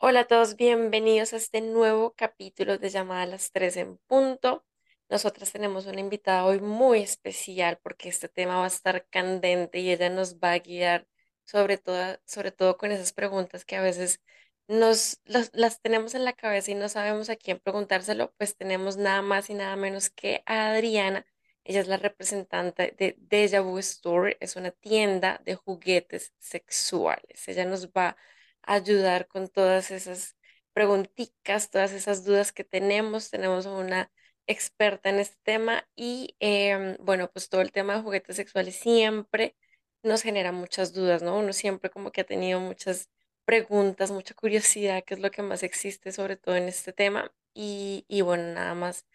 Hola a todos, bienvenidos a este nuevo capítulo de Llamada a las 3 en punto. Nosotras tenemos una invitada hoy muy especial porque este tema va a estar candente y ella nos va a guiar sobre todo, sobre todo con esas preguntas que a veces nos las, tenemos en la cabeza y no sabemos a quién preguntárselo, pues tenemos nada más y nada menos que a Adriana. Ella es la representante de Deja Vu Store, es una tienda de juguetes sexuales. Ella nos va a ayudar con todas esas preguntitas, todas esas dudas que tenemos. Tenemos una experta en este tema y em, bueno, pues todo el tema de juguetes sexuales siempre nos genera muchas dudas, ¿no? Uno siempre como que ha tenido muchas preguntas, mucha curiosidad, que es lo que más existe sobre todo en este tema. Y, y bueno, nada más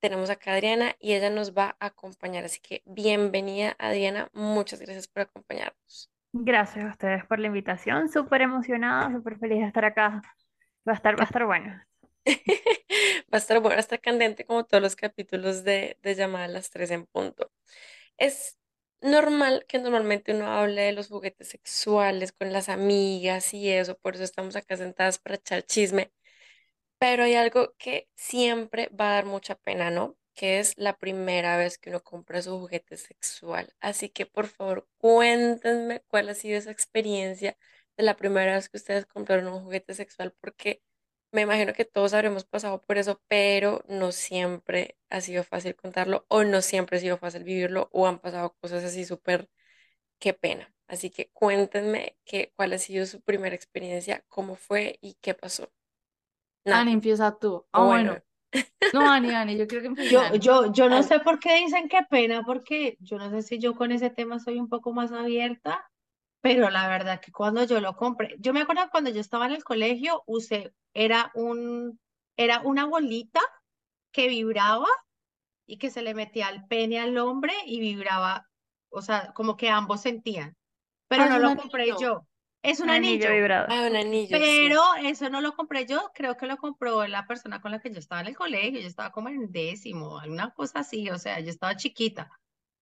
tenemos acá a Adriana y ella nos va a acompañar. Así que bienvenida Adriana, muchas gracias por acompañarnos. Gracias a ustedes por la invitación. Súper emocionada, súper feliz de estar acá. Va a estar, va a estar bueno. Va a estar bueno, está candente como todos los capítulos de, de Llamada a las tres en punto. Es normal que normalmente uno hable de los juguetes sexuales con las amigas y eso, por eso estamos acá sentadas para echar chisme, pero hay algo que siempre va a dar mucha pena, ¿no? Que es la primera vez que uno compra su juguete sexual. Así que por favor cuéntenme cuál ha sido esa experiencia de la primera vez que ustedes compraron un juguete sexual, porque me imagino que todos habremos pasado por eso, pero no siempre ha sido fácil contarlo o no siempre ha sido fácil vivirlo o han pasado cosas así súper, qué pena. Así que cuéntenme que, cuál ha sido su primera experiencia, cómo fue y qué pasó. Ani, empieza tú. Ah, bueno. No, Ani, Ani, yo creo que Yo, yo, yo no sé por qué dicen qué pena, porque yo no sé si yo con ese tema soy un poco más abierta, pero la verdad que cuando yo lo compré, yo me acuerdo cuando yo estaba en el colegio, usé, era un, era una bolita que vibraba y que se le metía al pene al hombre y vibraba, o sea, como que ambos sentían, pero Ah, no lo compré yo. Es un Un anillo anillo. vibrador. Ah, un anillo, sí. Pero eso no lo compré yo, creo que lo compró la persona con la que yo estaba en el colegio, yo estaba como en décimo, alguna cosa así, o sea, yo estaba chiquita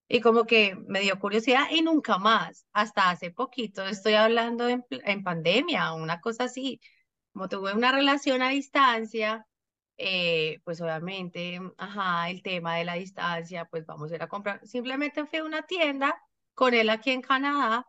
y como que me dio curiosidad y nunca más, hasta hace poquito, estoy hablando en, en pandemia, una cosa así, como tuve una relación a distancia, eh, pues obviamente, ajá, el tema de la distancia, pues vamos a ir a comprar, simplemente fui a una tienda con él aquí en Canadá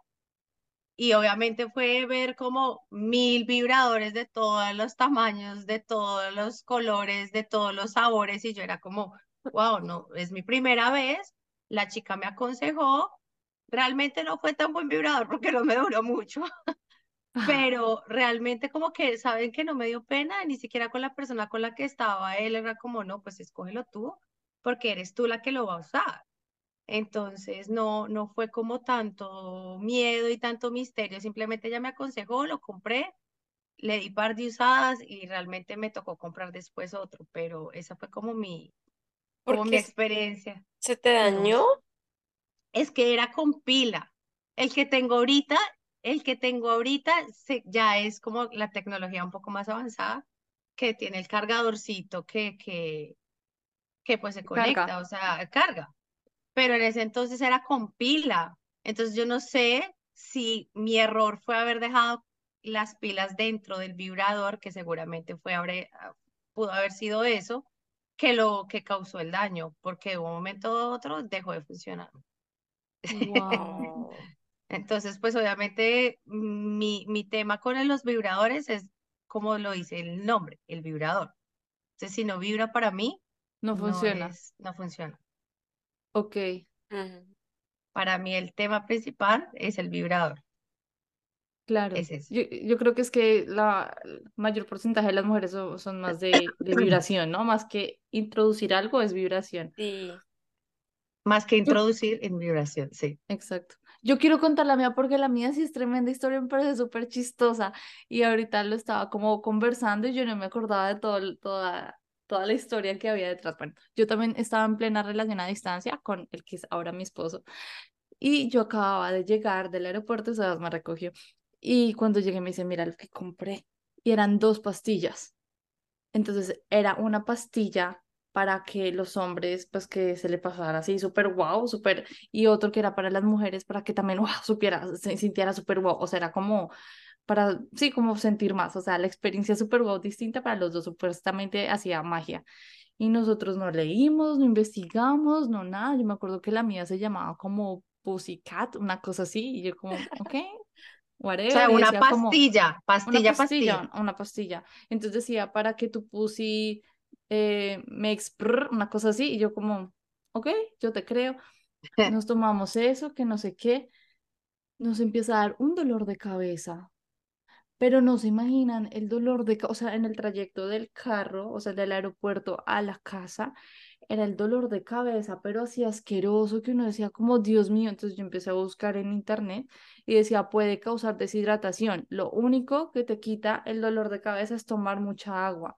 y obviamente fue ver como mil vibradores de todos los tamaños, de todos los colores, de todos los sabores, y yo era como, wow, no, es mi primera vez. La chica me aconsejó, realmente no fue tan buen vibrador porque no me duró mucho, pero realmente como que saben que no me dio pena, ni siquiera con la persona con la que estaba, él era como, no, pues escógelo tú, porque eres tú la que lo va a usar. Entonces no, no fue como tanto miedo y tanto misterio, simplemente ella me aconsejó, lo compré, le di par de usadas y realmente me tocó comprar después otro, pero esa fue como mi, como mi experiencia. se te dañó. Es que era con pila. El que tengo ahorita, el que tengo ahorita se, ya es como la tecnología un poco más avanzada, que tiene el cargadorcito que, que, que pues se conecta, Carga. o sea, carga pero en ese entonces era con pila. Entonces yo no sé si mi error fue haber dejado las pilas dentro del vibrador, que seguramente fue haber, pudo haber sido eso, que lo que causó el daño, porque de un momento a otro dejó de funcionar. Wow. Entonces, pues obviamente mi, mi tema con los vibradores es como lo dice el nombre, el vibrador. Entonces, si no vibra para mí, No no funciona. es, no funciona. Ok. Ujú. Para mí el tema principal es el vibrador. Claro, Es eso. yo, yo creo que es que la el mayor porcentaje de las mujeres son, son más de, de vibración, ¿no? Más que introducir algo es vibración. Sí. Más que Yo, introducir en vibración, sí. exacto. Yo quiero contar la mía porque la mía sí es tremenda historia, me parece súper chistosa. Y ahorita lo estaba como conversando y yo no me acordaba de todo, toda, toda la historia que había detrás. Bueno, yo también estaba en plena relación a distancia con el que es ahora mi esposo. Y yo acababa de llegar del aeropuerto, Sebas me recogió. Y cuando llegué me dice, mira lo que compré. Y eran dos pastillas. Entonces era una pastilla para que los hombres, pues que se le pasara así súper wow, súper, y otro que era para las mujeres, para que también wow, supiera, se sintiera súper wow, o sea, era como para, sí, como sentir más, o sea, la experiencia súper wow distinta para los dos, supuestamente hacía magia. Y nosotros no leímos, no investigamos, no nada, yo me acuerdo que la mía se llamaba como Pussycat, una cosa así, y yo como, ok, whatever. O sea, una decía como, pastilla, pastilla, una pastilla. pastilla, una pastilla. Entonces decía, para que tu pussy eh, makes prr, una cosa así, y yo como, ok, yo te creo. Nos tomamos eso, que no sé qué. Nos empieza a dar un dolor de cabeza. Pero no se imaginan el dolor de, o sea, en el trayecto del carro, o sea, del aeropuerto a la casa, era el dolor de cabeza, pero así asqueroso que uno decía como, Dios mío, entonces yo empecé a buscar en internet y decía, puede causar deshidratación. Lo único que te quita el dolor de cabeza es tomar mucha agua.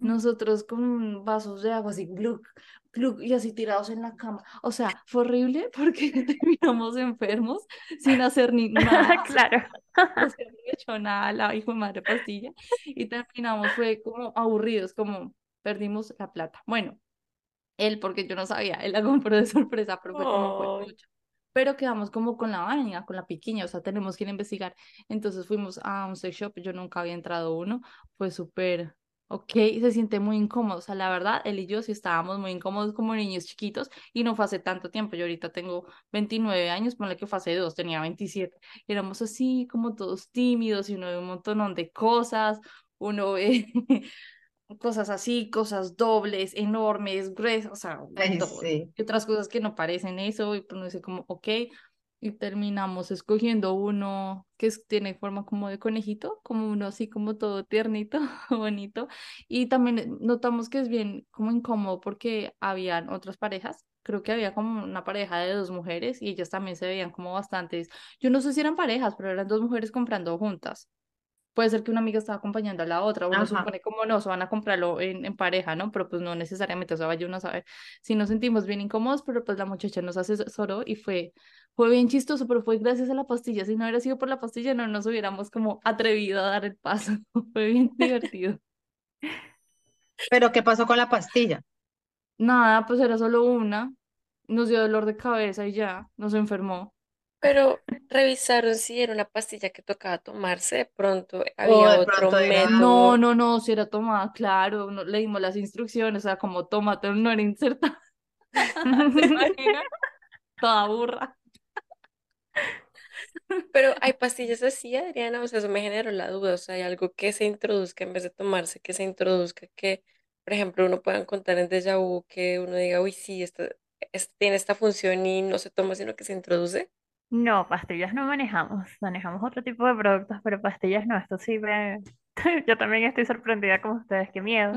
Nosotros con vasos de agua así, gluk, gluk, y así tirados en la cama. O sea, fue horrible porque terminamos enfermos sin hacer ni nada Claro. no se había hecho nada la hijo de madre pastilla y terminamos fue como aburridos, como perdimos la plata. Bueno, él porque yo no sabía, él la compró de sorpresa, pero fue como fue mucho. Pero quedamos como con la vaina, con la piquiña, o sea, tenemos que ir a investigar. Entonces fuimos a un sex shop, yo nunca había entrado uno, fue súper, ok, se siente muy incómodo, o sea, la verdad, él y yo sí estábamos muy incómodos como niños chiquitos y no fue hace tanto tiempo, yo ahorita tengo 29 años, ponle que fue hace dos, tenía 27, y éramos así como todos tímidos y uno ve un montón de cosas, uno ve cosas así, cosas dobles, enormes, gruesas, o sea, Ay, sí. Y otras cosas que no parecen eso, y pues dice como, ok, y terminamos escogiendo uno que es- tiene forma como de conejito, como uno así como todo tiernito, bonito, y también notamos que es bien como incómodo porque habían otras parejas, creo que había como una pareja de dos mujeres y ellas también se veían como bastantes, yo no sé si eran parejas, pero eran dos mujeres comprando juntas. Puede ser que una amiga estaba acompañando a la otra, uno Ajá. supone como no, se van a comprarlo en, en pareja, ¿no? Pero pues no necesariamente, o sea, vaya uno a saber si nos sentimos bien incómodos, pero pues la muchacha nos asesoró y fue, fue bien chistoso, pero fue gracias a la pastilla. Si no hubiera sido por la pastilla, no nos hubiéramos como atrevido a dar el paso. Fue bien divertido. Pero ¿qué pasó con la pastilla? Nada, pues era solo una, nos dio dolor de cabeza y ya, nos enfermó. Pero revisaron si era una pastilla que tocaba tomarse, de pronto O había de otro pronto era- No, método. no, no, si era tomada, claro, no, leímos las instrucciones, o sea, como tómate, no era insertada. ¿Se imaginan? Toda burra. Pero hay pastillas así, Adriana, o sea, eso me generó la duda, o sea, hay algo que se introduzca en vez de tomarse, que se introduzca, que, por ejemplo, uno pueda encontrar en déjà vu, que uno diga, uy, sí, esto, esto tiene esta función y no se toma, sino que se introduce. No, pastillas no manejamos. Manejamos otro tipo de productos, pero pastillas no. Esto sí me... Yo también estoy sorprendida como ustedes. Qué miedo.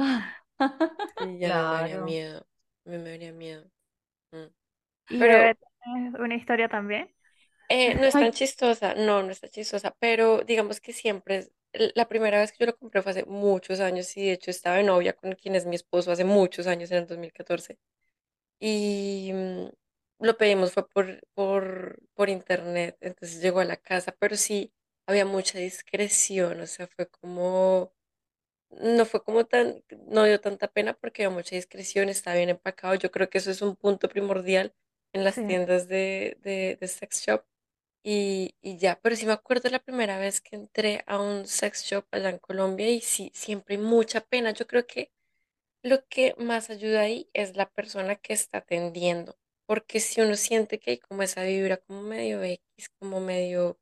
Ya a mí me daría Claro. miedo, mí me daría miedo. Mm. ¿Y Pero Bebé, tienes una historia también? eh, no es Ay, tan chistosa, no, no está chistosa, pero digamos que siempre, es- l- la primera vez que yo lo compré fue hace muchos años y de hecho estaba de novia con quien es mi esposo hace muchos años, en el 2014. y mm, lo pedimos fue por, por, por internet, entonces llegó a la casa, pero sí había mucha discreción, o sea, fue como, no fue como tan, no dio tanta pena porque había mucha discreción, estaba bien empacado, yo creo que eso es un punto primordial en las Sí. tiendas de, de, de sex shop y, y ya, pero sí me acuerdo la primera vez que entré a un sex shop allá en Colombia y sí, siempre hay mucha pena, yo creo que lo que más ayuda ahí es la persona que está atendiendo, porque si uno siente que hay como esa vibra como medio X, como medio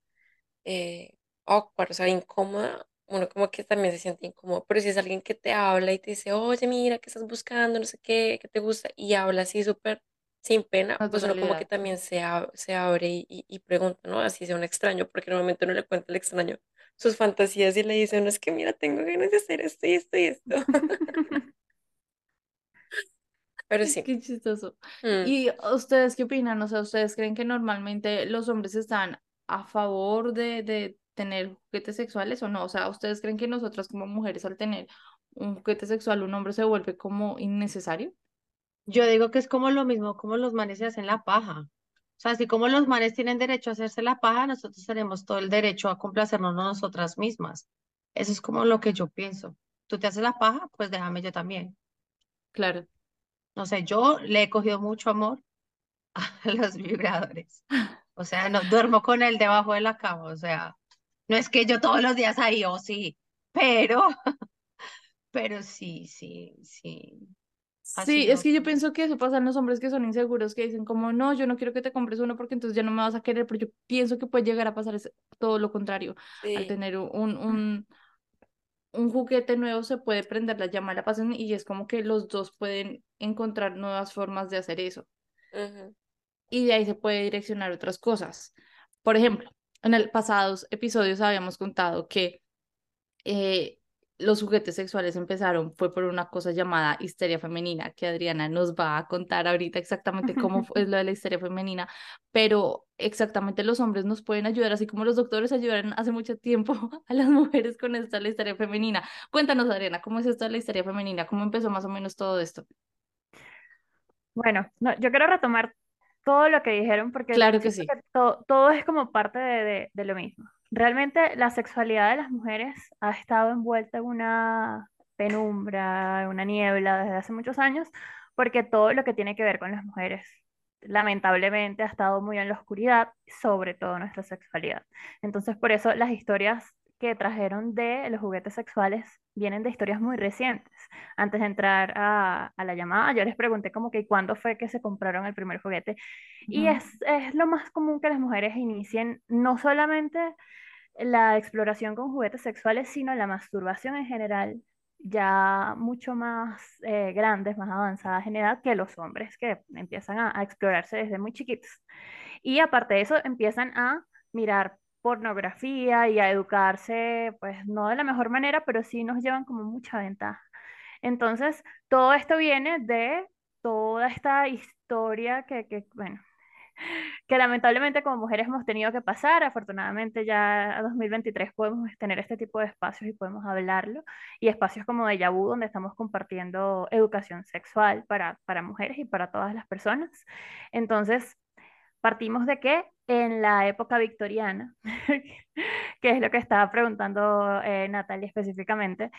eh, awkward, o sea, incómoda, uno como que también se siente incómodo, pero si es alguien que te habla y te dice, oye, mira, ¿qué estás buscando? No sé qué, ¿qué te gusta? Y habla así súper sin pena, pues uno como que también se, ab- se abre y, y, y pregunta, ¿no? Así sea un extraño, porque normalmente uno le cuenta al extraño sus fantasías y le dice, no, es que mira, tengo ganas de hacer esto y esto y esto. Pero sí. Qué chistoso. mm, ¿Y ustedes qué opinan? O sea, ¿ustedes creen que normalmente los hombres están a favor de, de tener juguetes sexuales o no? O sea, ¿ustedes creen que nosotras como mujeres al tener un juguete sexual un hombre se vuelve como innecesario? Yo digo que es como lo mismo como los manes se hacen la paja. O sea, así como los manes tienen derecho a hacerse la paja, nosotros tenemos todo el derecho a complacernos nosotras mismas. Eso es como lo que yo pienso. Tú te haces la paja, pues déjame yo también. Claro. No sé, yo le he cogido mucho amor a los vibradores. O sea, no duermo con él debajo de la cama. O sea, no es que yo todos los días ahí, o sí, pero, pero sí, sí, sí. Sí, es que yo pienso que eso pasa en los hombres que son inseguros, que dicen como, no, yo no quiero que te compres uno porque entonces ya no me vas a querer, pero yo pienso que puede llegar a pasar todo lo contrario. Al sí. tener un, un, un juguete nuevo se puede prender la llama la pasión y es como que los dos pueden encontrar nuevas formas de hacer eso. Y de ahí se puede direccionar otras cosas. Por ejemplo, en el pasados episodios habíamos contado que eh, los juguetes sexuales empezaron, fue por una cosa llamada histeria femenina, que Adriana nos va a contar ahorita exactamente cómo fue- es lo de la histeria femenina, pero exactamente los hombres nos pueden ayudar, así como los doctores ayudaron hace mucho tiempo a las mujeres con esta de la histeria femenina. Cuéntanos, Adriana, ¿cómo es esto de la histeria femenina? ¿Cómo empezó más o menos todo esto? Bueno, no, yo quiero retomar todo lo que dijeron porque Claro que sí. que to- todo es como parte de, de- de lo mismo. Realmente la sexualidad de las mujeres ha estado envuelta en una penumbra, en una niebla desde hace muchos años, porque todo lo que tiene que ver con las mujeres, lamentablemente, ha estado muy en la oscuridad, sobre todo nuestra sexualidad. Entonces, por eso las historias que trajeron de los juguetes sexuales vienen de historias muy recientes antes de entrar a, a la llamada, yo les pregunté como que cuándo fue que se compraron el primer juguete. Y es, es lo más común que las mujeres inicien no solamente la exploración con juguetes sexuales, sino la masturbación en general, ya mucho más eh, grandes, más avanzadas en edad que los hombres que empiezan a, a explorarse desde muy chiquitos. Y aparte de eso, empiezan a mirar pornografía y a educarse, pues no de la mejor manera, pero sí nos llevan como mucha ventaja. Entonces, todo esto viene de toda esta historia que, que, bueno, que lamentablemente como mujeres hemos tenido que pasar. Afortunadamente ya a 2023 podemos tener este tipo de espacios y podemos hablarlo. Y espacios como de Vu, donde estamos compartiendo educación sexual para, para mujeres y para todas las personas. Entonces, partimos de que en la época victoriana, que es lo que estaba preguntando eh, Natalia específicamente,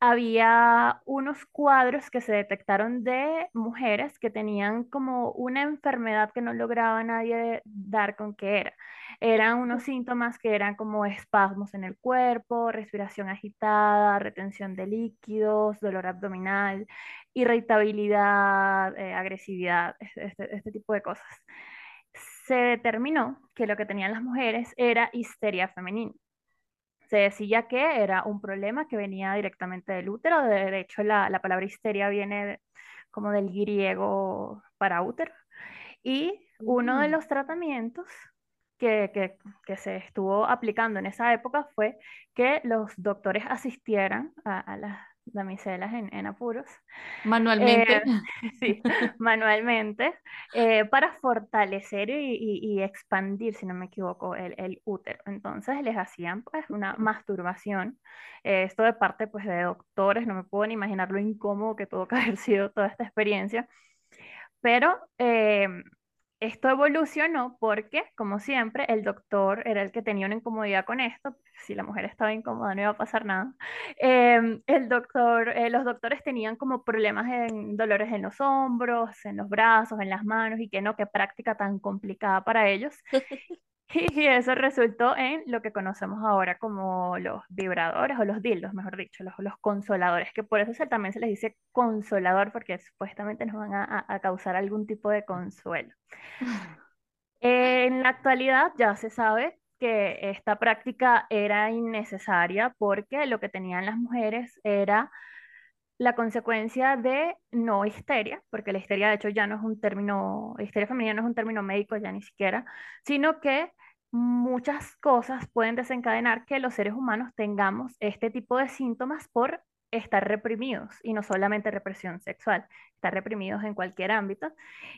había unos cuadros que se detectaron de mujeres que tenían como una enfermedad que no lograba nadie dar con qué era. Eran unos síntomas que eran como espasmos en el cuerpo, respiración agitada, retención de líquidos, dolor abdominal, irritabilidad, eh, agresividad, este, este tipo de cosas. Se determinó que lo que tenían las mujeres era histeria femenina se decía que era un problema que venía directamente del útero. De, hecho, la, la, palabra histeria viene como del griego para útero. Y uno de los tratamientos que, que, que, se estuvo aplicando en esa época fue que los doctores asistieran a, a las damiselas en, en apuros. Manualmente. Eh, sí, manualmente, eh, para fortalecer y, y, y, expandir, si no me equivoco, el, el, útero. Entonces les hacían pues una masturbación. Eh, esto de parte pues de doctores, no me puedo ni imaginar lo incómodo que tuvo que haber sido toda esta experiencia. Pero eh, esto evolucionó porque, como siempre, el doctor era el que tenía una incomodidad con esto. Si la mujer estaba incómoda, no iba a pasar nada. Eh, el doctor, eh, los doctores tenían como problemas en dolores en los hombros, en los brazos, en las manos, y que no, qué práctica tan complicada para ellos. Y eso resultó en lo que conocemos ahora como los vibradores o los dildos, mejor dicho, los, los consoladores, que por eso también se les dice consolador, porque supuestamente nos van a causar algún tipo de consuelo. En la actualidad ya se sabe que esta práctica era innecesaria porque lo que tenían las mujeres era la consecuencia de no histeria, porque la histeria de hecho ya no es un término, histeria femenina no es un término médico ya ni siquiera, sino que muchas cosas pueden desencadenar que los seres humanos tengamos este tipo de síntomas por estar reprimidos y no solamente represión sexual, estar reprimidos en cualquier ámbito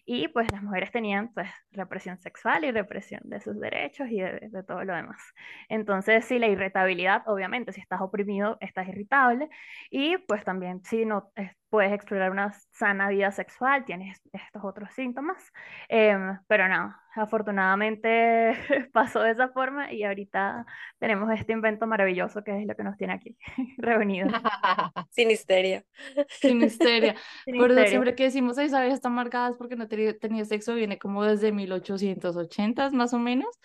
y pues las mujeres tenían pues represión sexual y represión de sus derechos y de, todo lo demás. Entonces sí, la irritabilidad, obviamente, si estás oprimido, estás irritable y pues también si no eh, puedes explorar una sana vida sexual, tienes estos otros síntomas, em, pero no, afortunadamente pasó de esa forma y ahorita tenemos este invento maravilloso que es lo que nos tiene aquí reunidos. Sin histeria. Sin histeria. Sin Por eso histeria. siempre que decimos, Isabel está marcada es porque no tenía, tenía sexo, viene como desde 1880 más o menos.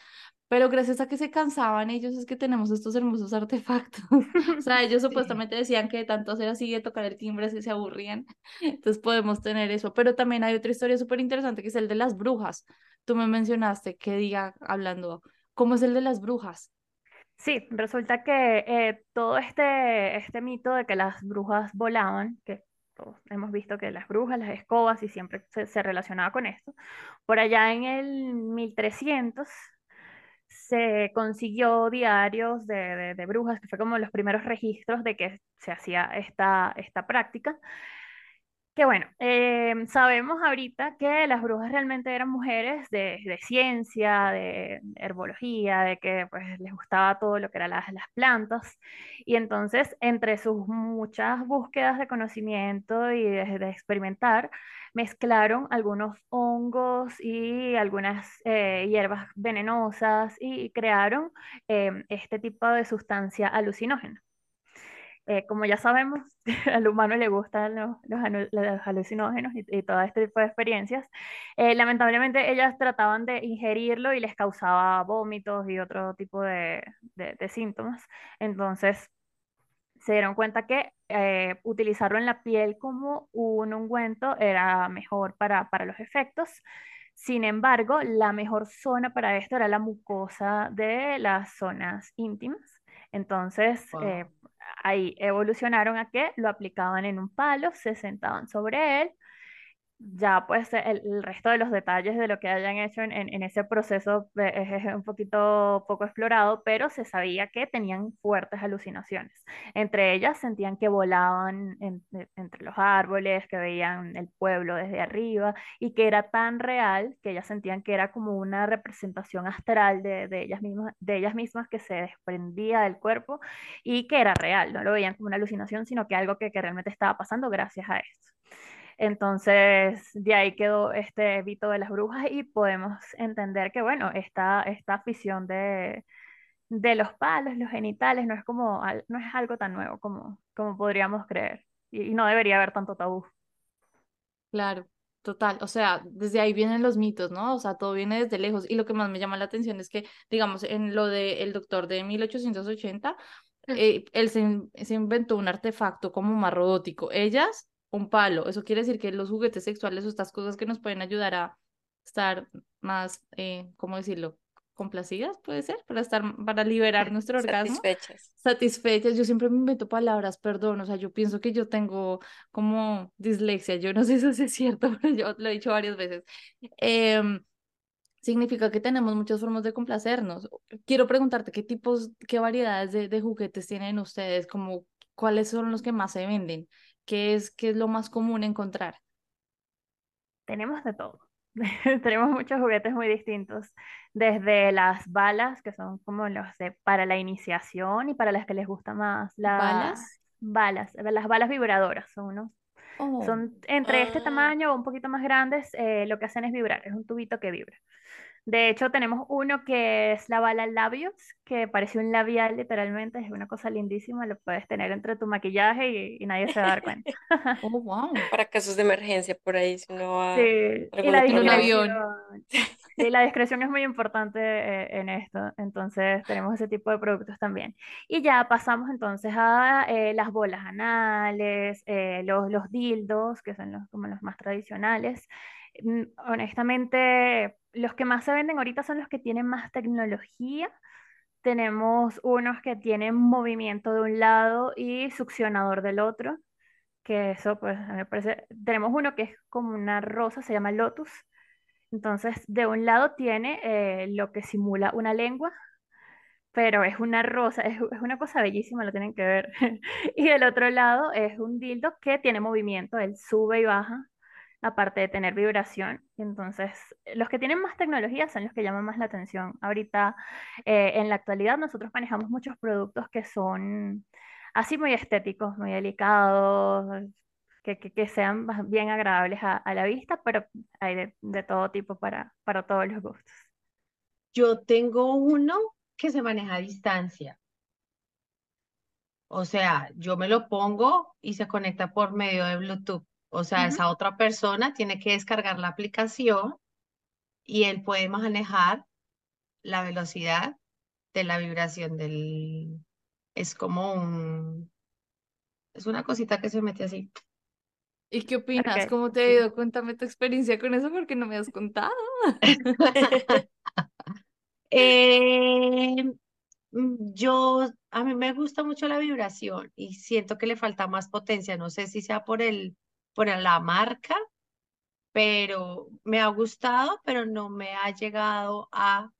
Pero gracias a que se cansaban ellos es que tenemos estos hermosos artefactos. O sea, ellos supuestamente decían que de tanto hacer así de tocar el timbre se, se aburrían. Entonces podemos tener eso. Pero también hay otra historia súper interesante que es el de las brujas. Tú me mencionaste que diga hablando, ¿cómo es el de las brujas? Sí, resulta que eh, todo este, este mito de que las brujas volaban, que todos hemos visto que las brujas, las escobas, y siempre se, se relacionaba con esto, por allá en el 1300 se consiguió diarios de, de- brujas, que fue como los primeros registros de que se hacía esta, esta práctica. Que bueno, em, sabemos ahorita que las brujas realmente eran mujeres de, de ciencia, de herbología, de que pues les gustaba todo lo que eran las, las plantas. Y entonces, entre sus muchas búsquedas de conocimiento y de, de experimentar, mezclaron algunos hongos y algunas eh, hierbas venenosas y crearon em, este tipo de sustancia alucinógena. Eh, como ya sabemos, al humano le gustan los, los los alucinógenos y, y todo este tipo de experiencias. Eh, lamentablemente ellas trataban de ingerirlo y les causaba vómitos y otro tipo de, de- de síntomas. Entonces se dieron cuenta que eh, utilizarlo en la piel como un ungüento era mejor para, para los efectos. Sin embargo, la mejor zona para esto era la mucosa de las zonas íntimas. Entonces, eh, ahí evolucionaron a que lo aplicaban en un palo, se sentaban sobre él. Ya pues el, el resto de los detalles de lo que hayan hecho en, en- ese proceso eh, es, un poquito poco explorado, pero se sabía que tenían fuertes alucinaciones. Entre ellas sentían que volaban de- entre los árboles, que veían el pueblo desde arriba y que era tan real que ellas sentían que era como una representación astral de, de ellas mismas, de ellas mismas que se desprendía del cuerpo y que era real, no lo veían como una alucinación, sino que algo que, que realmente estaba pasando gracias a esto. Entonces, de ahí quedó este mito de las brujas y podemos entender que, bueno, esta, esta afición de, de los palos, los genitales, no es como, no es algo tan nuevo como, como podríamos creer. Y, y no debería haber tanto tabú. Claro, total. O sea, desde ahí vienen los mitos, ¿no? O sea, todo viene desde lejos. Y lo que más me llama la atención es que, digamos, en lo del doctor de 1880, eh, él se, se inventó un artefacto como más robótico. Ellas, un palo. Eso quiere decir que los juguetes sexuales o estas cosas que nos pueden ayudar a estar más, eh, ¿cómo decirlo? Complacidas, puede ser, para estar, para liberar nuestro orgasmo Satisfechas. satisfechas. Yo siempre me invento palabras, perdón, o sea, yo pienso que yo tengo como dislexia, yo no sé si eso es cierto, pero yo lo he dicho varias veces. Em, significa que tenemos muchas formas de complacernos. Quiero preguntarte qué tipos, qué variedades de, de juguetes tienen ustedes, como cuáles son los que más se venden, qué es, qué es lo más común encontrar. Tenemos de todo. Tenemos muchos juguetes muy distintos, desde las balas, que son como los de para la iniciación y para las que les gusta más las ¿Balas? balas, las balas vibradoras, son unos Oh, Son entre este Ah, tamaño o un poquito más grandes, eh, lo que hacen es vibrar, es un tubito que vibra. De hecho, tenemos uno que es la bala labios, que parece un labial literalmente, es una cosa lindísima, lo puedes tener entre tu maquillaje y, y nadie se va a dar cuenta. oh, wow. para casos de emergencia por ahí, si no va Sí, y algún la otro lado. avión. discreción, sí, la discreción es muy importante eh, en esto, entonces tenemos ese tipo de productos también. Y ya pasamos entonces a eh, las bolas anales, eh, los, los dildos, que son los, como los más tradicionales. Honestamente, los que más se venden ahorita son los que tienen más tecnología. Tenemos unos que tienen movimiento de un lado y succionador del otro, que eso pues a mí me parece, tenemos uno que es como una rosa, se llama Lotus. Entonces, de un lado tiene eh, lo que simula una lengua pero es una rosa, es, es una cosa bellísima, lo tienen que ver. Y del otro lado es un dildo que tiene movimiento, él sube y baja, aparte de tener vibración. Entonces, los que tienen más tecnología son los que llaman más la atención. Ahorita, eh, en la actualidad, nosotros manejamos muchos productos que son así muy estéticos, muy delicados, que, sean bien agradables a, a la vista, pero hay de, de todo tipo para, para todos los gustos. Yo tengo uno que se maneja a distancia. O sea, yo me lo pongo y se conecta por medio de Bluetooth. O sea, esa otra persona tiene que descargar la aplicación y él puede manejar la velocidad de la vibración del... Es como un... Es una cosita que se mete así. ¿Y qué opinas? ¿Cómo te ha sí. ido? Cuéntame tu experiencia con eso porque no me has contado. Eh, mm, yo, a mí me gusta mucho la vibración y siento que le falta más potencia. No sé si sea por el, por la marca, pero me ha gustado, pero no me ha llegado a,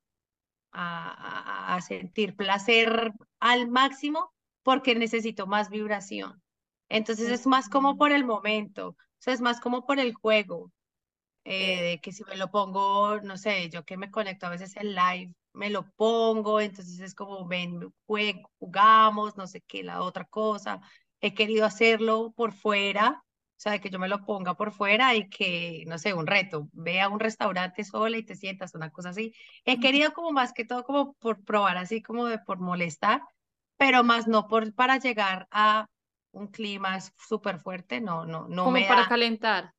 a, a- sentir placer al máximo porque necesito más vibración. Entonces es más como por el momento, o sea, es más como por el juego eh, Eh, de que si me lo pongo, no sé, yo que me conecto a veces en live, me lo pongo, entonces es como, ven, jugamos, no sé qué, la otra cosa. He querido hacerlo por fuera, o sea, de que yo me lo ponga por fuera y que, no sé, un reto, ve a un restaurante sola y te sientas, una cosa así. He querido como más que todo como por probar así como de por molestar, pero más no por para llegar a un clima súper fuerte, no, no, no Como me para da. calentar.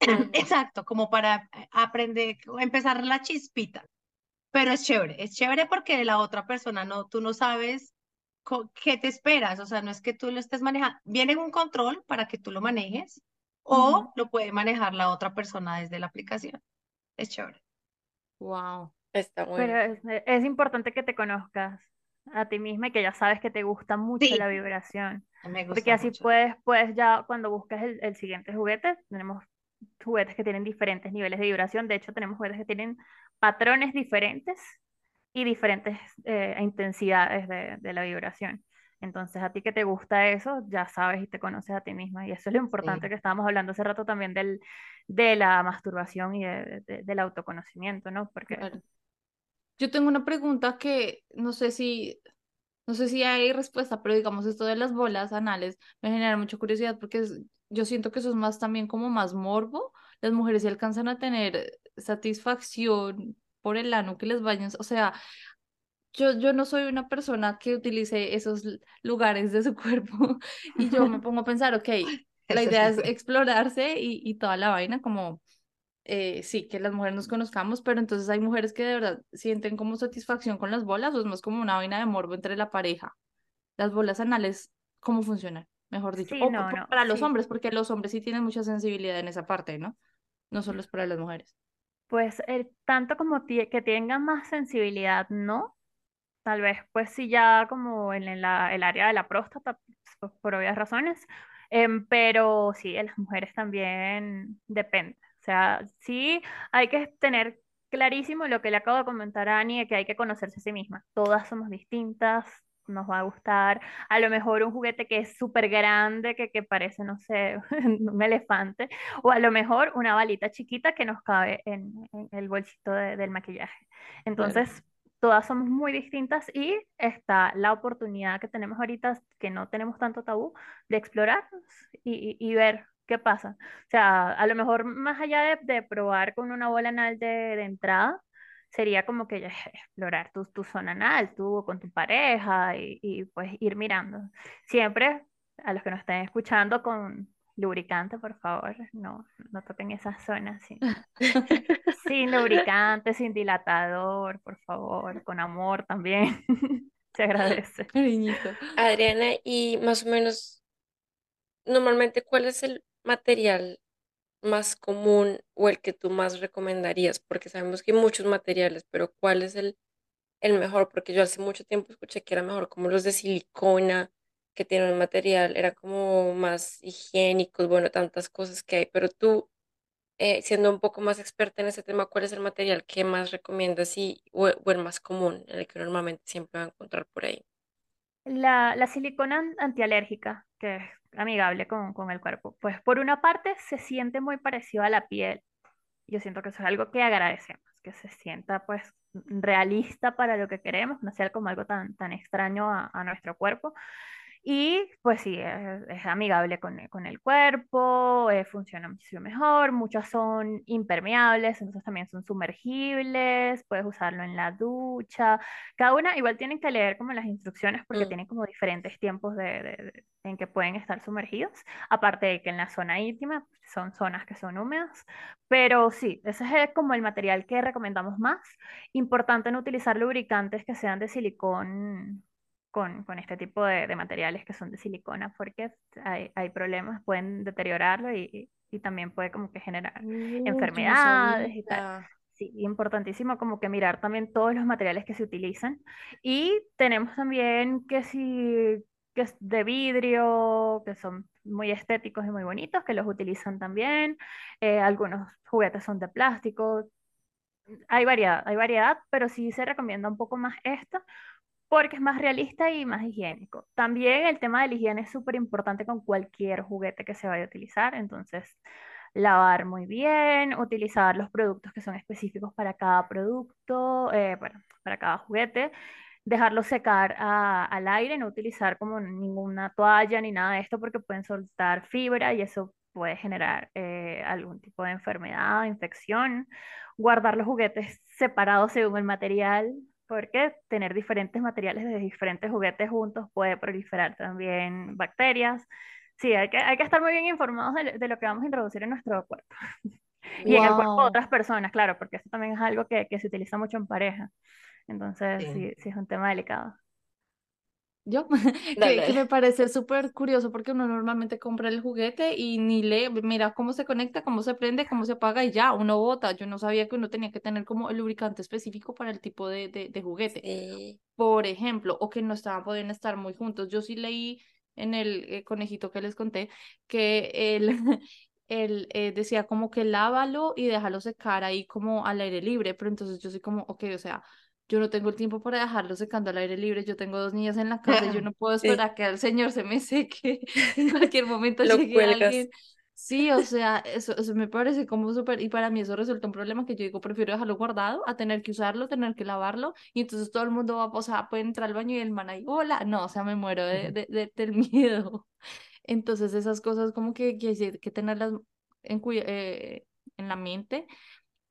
Exacto, como para aprender, empezar la chispita. Pero es chévere, es chévere porque la otra persona no, tú no sabes qué te esperas, o sea, no es que tú lo estés manejando, viene un control para que tú lo manejes o lo puede manejar la otra persona desde la aplicación. Es chévere. Wow. Está Pero bueno. es, es importante que te conozcas a ti misma y que ya sabes que te gusta mucho Sí, la vibración. me Porque gusta así mucho. puedes, puedes ya cuando buscas el, el siguiente juguete, tenemos juguetes que tienen diferentes niveles de vibración. De hecho, tenemos juguetes que tienen patrones diferentes y diferentes eh, intensidades de, de la vibración. Entonces, a ti que te gusta eso, ya sabes y te conoces a ti misma. Y eso es lo importante Sí. que estábamos hablando hace rato también del, de la masturbación y de- de- del autoconocimiento, ¿no? Porque Claro. Yo tengo una pregunta que no sé si, no sé si hay respuesta, pero digamos esto de las bolas anales me genera mucha curiosidad porque es- yo siento que eso es más también como más morbo. Las mujeres sí alcanzan a tener satisfacción por el ano que les vayan, o sea, yo, yo no soy una persona que utilice esos lugares de su cuerpo y yo me pongo a pensar, ok, la idea es explorarse y, y toda la vaina como eh, sí, que las mujeres nos conozcamos, pero entonces hay mujeres que de verdad sienten como satisfacción con las bolas o es más como una vaina de morbo entre la pareja. Las bolas anales, ¿cómo funcionan? Mejor dicho. sí, O no, pa- no, para los sí. hombres, porque los hombres sí tienen mucha sensibilidad en esa parte, ¿no? No solo es para las mujeres. Pues eh, tanto como que tengan más sensibilidad, no. Tal vez, pues sí, ya como en, el área de la próstata, pues, por obvias razones. Em, pero sí, en las mujeres también depende. O sea, sí hay que tener clarísimo lo que le acabo de comentar a Annie, de que hay que conocerse a sí misma. Todas somos distintas, nos va a gustar. A lo mejor un juguete que es súper grande, que, que parece, no sé, un elefante. O a lo mejor una balita chiquita que nos cabe en, en el bolsito de- del maquillaje. Entonces, todas somos muy distintas y está la oportunidad que tenemos ahorita, que no tenemos tanto tabú, de explorarnos y, y- y ver qué pasa. O sea, a lo mejor más allá de, de probar con una bola anal de, de entrada, sería como que ya explorar tu, tu zona anal, tú con tu pareja y, y, pues ir mirando. Siempre a los que nos estén escuchando con lubricante, por favor, no, no toquen esa zona sin, sin lubricante, sin dilatador, por favor, con amor también. Se agradece. Cariñito. Adriana, y más o menos, normalmente, ¿cuál es el material más común o el que tú más recomendarías? Porque sabemos que hay muchos materiales, pero ¿cuál es el, el mejor? Porque yo hace mucho tiempo escuché que era mejor como los de silicona, que tienen un material, era como más higiénicos, bueno, tantas cosas que hay, pero tú, eh, siendo un poco más experta en este tema, ¿cuál es el material que más recomiendas y, o, el más común, el que normalmente siempre va a encontrar por ahí? La, la silicona an- antialérgica, que amigable con, con el cuerpo, pues por una parte se siente muy parecido a la piel. Yo siento que eso es algo que agradecemos, que se sienta pues realista para lo que queremos, no sea como algo tan, tan extraño a, a nuestro cuerpo. Y pues sí, es, es amigable con, el- con el cuerpo, eh, funciona muchísimo mejor. Muchas son impermeables, entonces también son sumergibles, puedes usarlo en la ducha. Cada una igual tienen que leer como las instrucciones porque Mm, tienen como diferentes tiempos de, de- de- en que pueden estar sumergidos. Aparte de que en la zona íntima son zonas que son húmedas. Pero sí, ese es eh, como el material que recomendamos más. Importante no utilizar lubricantes que sean de silicón con, con este tipo de, de materiales que son de silicona porque hay, hay problemas, pueden deteriorarlo y, y también puede como que generar no enfermedades y tal. Sí, importantísimo como que mirar también todos los materiales que se utilizan. Y tenemos también que si que es de vidrio, que son muy estéticos y muy bonitos, que los utilizan también. Eh, algunos juguetes son de plástico. Hay variedad, hay variedad, pero sí se recomienda un poco más esto porque es más realista y más higiénico. También el tema de la higiene es súper importante con cualquier juguete que se vaya a utilizar, entonces lavar muy bien, utilizar los productos que son específicos para cada producto, eh, para cada juguete, dejarlo secar al aire, no utilizar como ninguna toalla ni nada de esto porque pueden soltar fibra y eso puede generar eh, algún tipo de enfermedad, infección. Guardar los juguetes separados según el material, porque tener diferentes materiales de diferentes juguetes juntos puede proliferar también bacterias. Sí, hay que, hay que estar muy bien informados de, de lo que vamos a introducir en nuestro cuerpo. Y en el cuerpo de otras personas, claro, porque eso también es algo que, que se utiliza mucho en pareja. Entonces, Sí. sí, sí es un tema delicado. Yo, que, que me parece súper curioso porque uno normalmente compra el juguete y ni lee, mira cómo se conecta, cómo se prende, cómo se apaga y ya, uno bota. Yo no sabía que uno tenía que tener como el lubricante específico para el tipo de, de, de juguete, Sí. por ejemplo, o que no estaban, podían estar muy juntos. Yo sí leí en el eh, conejito que les conté que él, él eh, decía como que lávalo y déjalo secar ahí como al aire libre, pero entonces yo soy como, ok, o sea yo no tengo el tiempo para dejarlo secando al aire libre, yo tengo dos niñas en la casa y yo no puedo Sí, esperar a que el señor se me seque, en cualquier momento lo llegue cuelgas. alguien. Sí, o sea, eso, eso me parece como súper, y para mí eso resulta un problema que yo digo, prefiero dejarlo guardado a tener que usarlo, tener que lavarlo, y entonces todo el mundo va, o sea, puede entrar al baño y el man ahí, hola, no, o sea, me muero de, de, de- del miedo. Entonces esas cosas como que, que hay que tenerlas en, eh, en la mente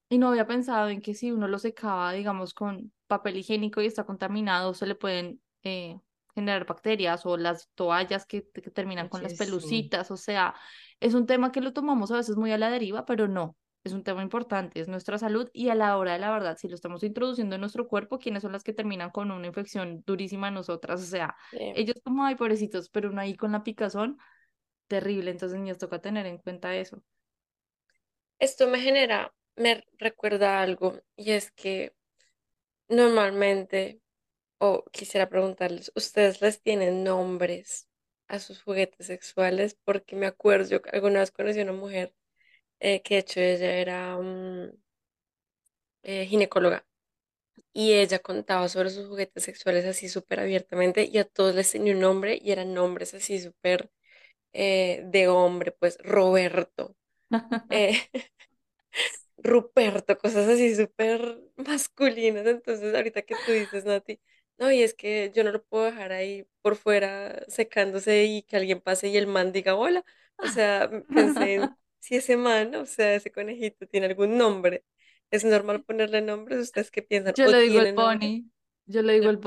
y no había pensado en que si uno lo secaba, digamos, con papel higiénico y está contaminado, se le pueden eh, generar bacterias o las toallas que, que terminan con las pelucitas. O sea, es un tema que lo tomamos a veces muy a la deriva, pero no. Es un tema importante, es nuestra salud y a la hora de la verdad, si lo estamos introduciendo en nuestro cuerpo, ¿quiénes son las que terminan con una infección durísima en nosotras? O sea, ellos como, ay, pobrecitos, pero uno ahí con la picazón, terrible. Entonces, niños, toca tener en cuenta eso. Esto me genera, me recuerda algo, y es que normalmente, o quisiera preguntarles, ¿ustedes les tienen nombres a sus juguetes sexuales? Porque me acuerdo, yo alguna vez conocí a una mujer eh, que de hecho ella era mm, eh, ginecóloga y ella contaba sobre sus juguetes sexuales así súper abiertamente y a todos les tenía un nombre y eran nombres así súper eh, de hombre, pues Roberto. eh, Ruperto, cosas así súper masculinas. Entonces, ahorita que tú dices, Nati, no, y es que yo no lo puedo dejar ahí por fuera secándose y que alguien pase y el man diga hola. O sea, m- pensé en si ese man, o sea, ese conejito tiene algún nombre. ¿Es normal ponerle nombres? ¿Ustedes qué piensan? Yo ¿O le digo el tienen nombre? Bonnie, yo le digo El,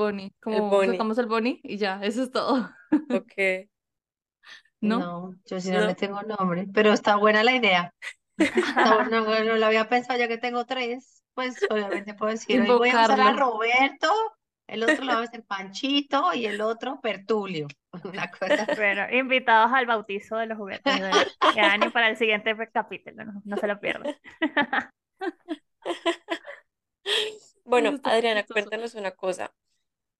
el como sacamos el Bonnie y ya, eso es todo, Ok. ¿no? No, yo sí no le ¿No? tengo nombre, pero está buena la idea. Buena, no, no lo había pensado ya que tengo tres, pues obviamente puedo decir, hoy voy a usar a Invocarlo. Roberto, el otro lo va a hacer Panchito y el otro Pertulio. Una cosa así. Bueno, invitados al bautizo de los juguetes de, de Ani para el siguiente capítulo, no, no se lo pierdan. Eso Bueno, está muy Adriana, chistoso. cuéntanos una cosa.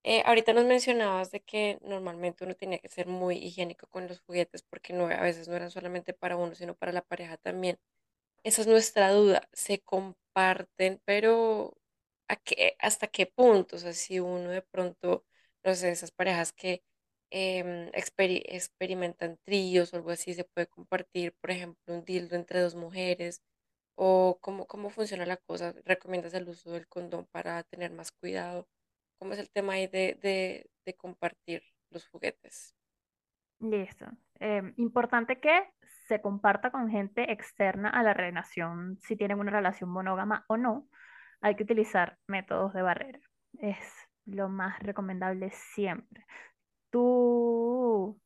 Eh, ahorita nos mencionabas de que normalmente uno tenía que ser muy higiénico con los juguetes porque no, a veces no eran solamente para uno, sino para la pareja también. Esa es nuestra duda, se comparten, pero ¿a qué, hasta qué punto? O sea, si uno de pronto, no sé, esas parejas que em, experi- experimentan tríos o algo así, se puede compartir, por ejemplo, un dildo entre dos mujeres, o cómo, cómo funciona la cosa, ¿recomiendas el uso del condón para tener más cuidado? ¿Cómo es el tema ahí de, de, de compartir los juguetes? Listo. Em, importante que se comparta con gente externa a la relación, si tienen una relación monógama o no. Hay que utilizar métodos de barrera. Es lo más recomendable siempre. Tú,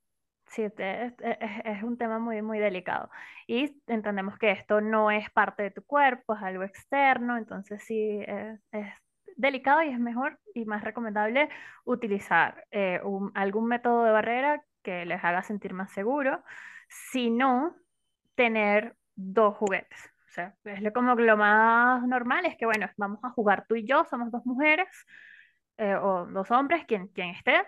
sí, es, un tema muy, muy delicado. Y entendemos que esto no es parte de tu cuerpo, es algo externo, entonces sí, es, es delicado y es mejor y más recomendable utilizar eh, algún método de barrera que les haga sentir más seguro, si no, tener dos juguetes. O sea, es como lo más normal es que, bueno, vamos a jugar tú y yo, somos dos mujeres eh, o dos hombres, quien, quien esté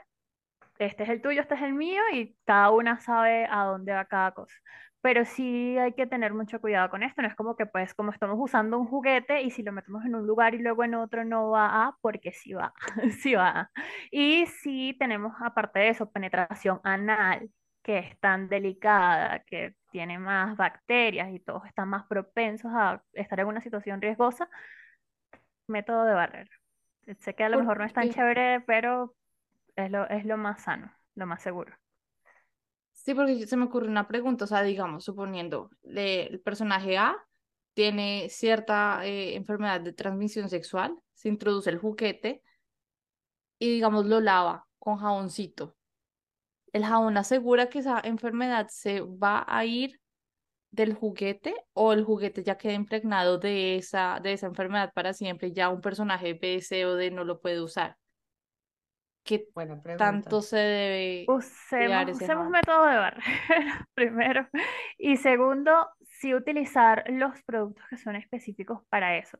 este es el tuyo, este es el mío y cada una sabe a dónde va cada cosa. Pero sí hay que tener mucho cuidado con esto, no es como que pues como estamos usando un juguete y si lo metemos en un lugar y luego en otro no va a, porque sí va, sí va. Y sí tenemos aparte de eso penetración anal, que es tan delicada, que tiene más bacterias y todos están más propensos a estar en una situación riesgosa, método de barrera. Sé que a lo mejor no es tan chévere, pero es lo, es lo más sano, lo más seguro. sí, porque se me ocurre una pregunta, o sea, digamos, suponiendo, le- el personaje A tiene cierta eh, enfermedad de transmisión sexual, se introduce el juguete y, digamos, lo lava con jaboncito. ¿El jabón asegura que esa enfermedad se va a ir del juguete o el juguete ya queda impregnado de esa, de esa enfermedad para siempre y ya un personaje B, C o D no lo puede usar? ¿Qué Buena pregunta. tanto se debe Usemos, método de barrera, primero. Y segundo, sí utilizar los productos que son específicos para eso.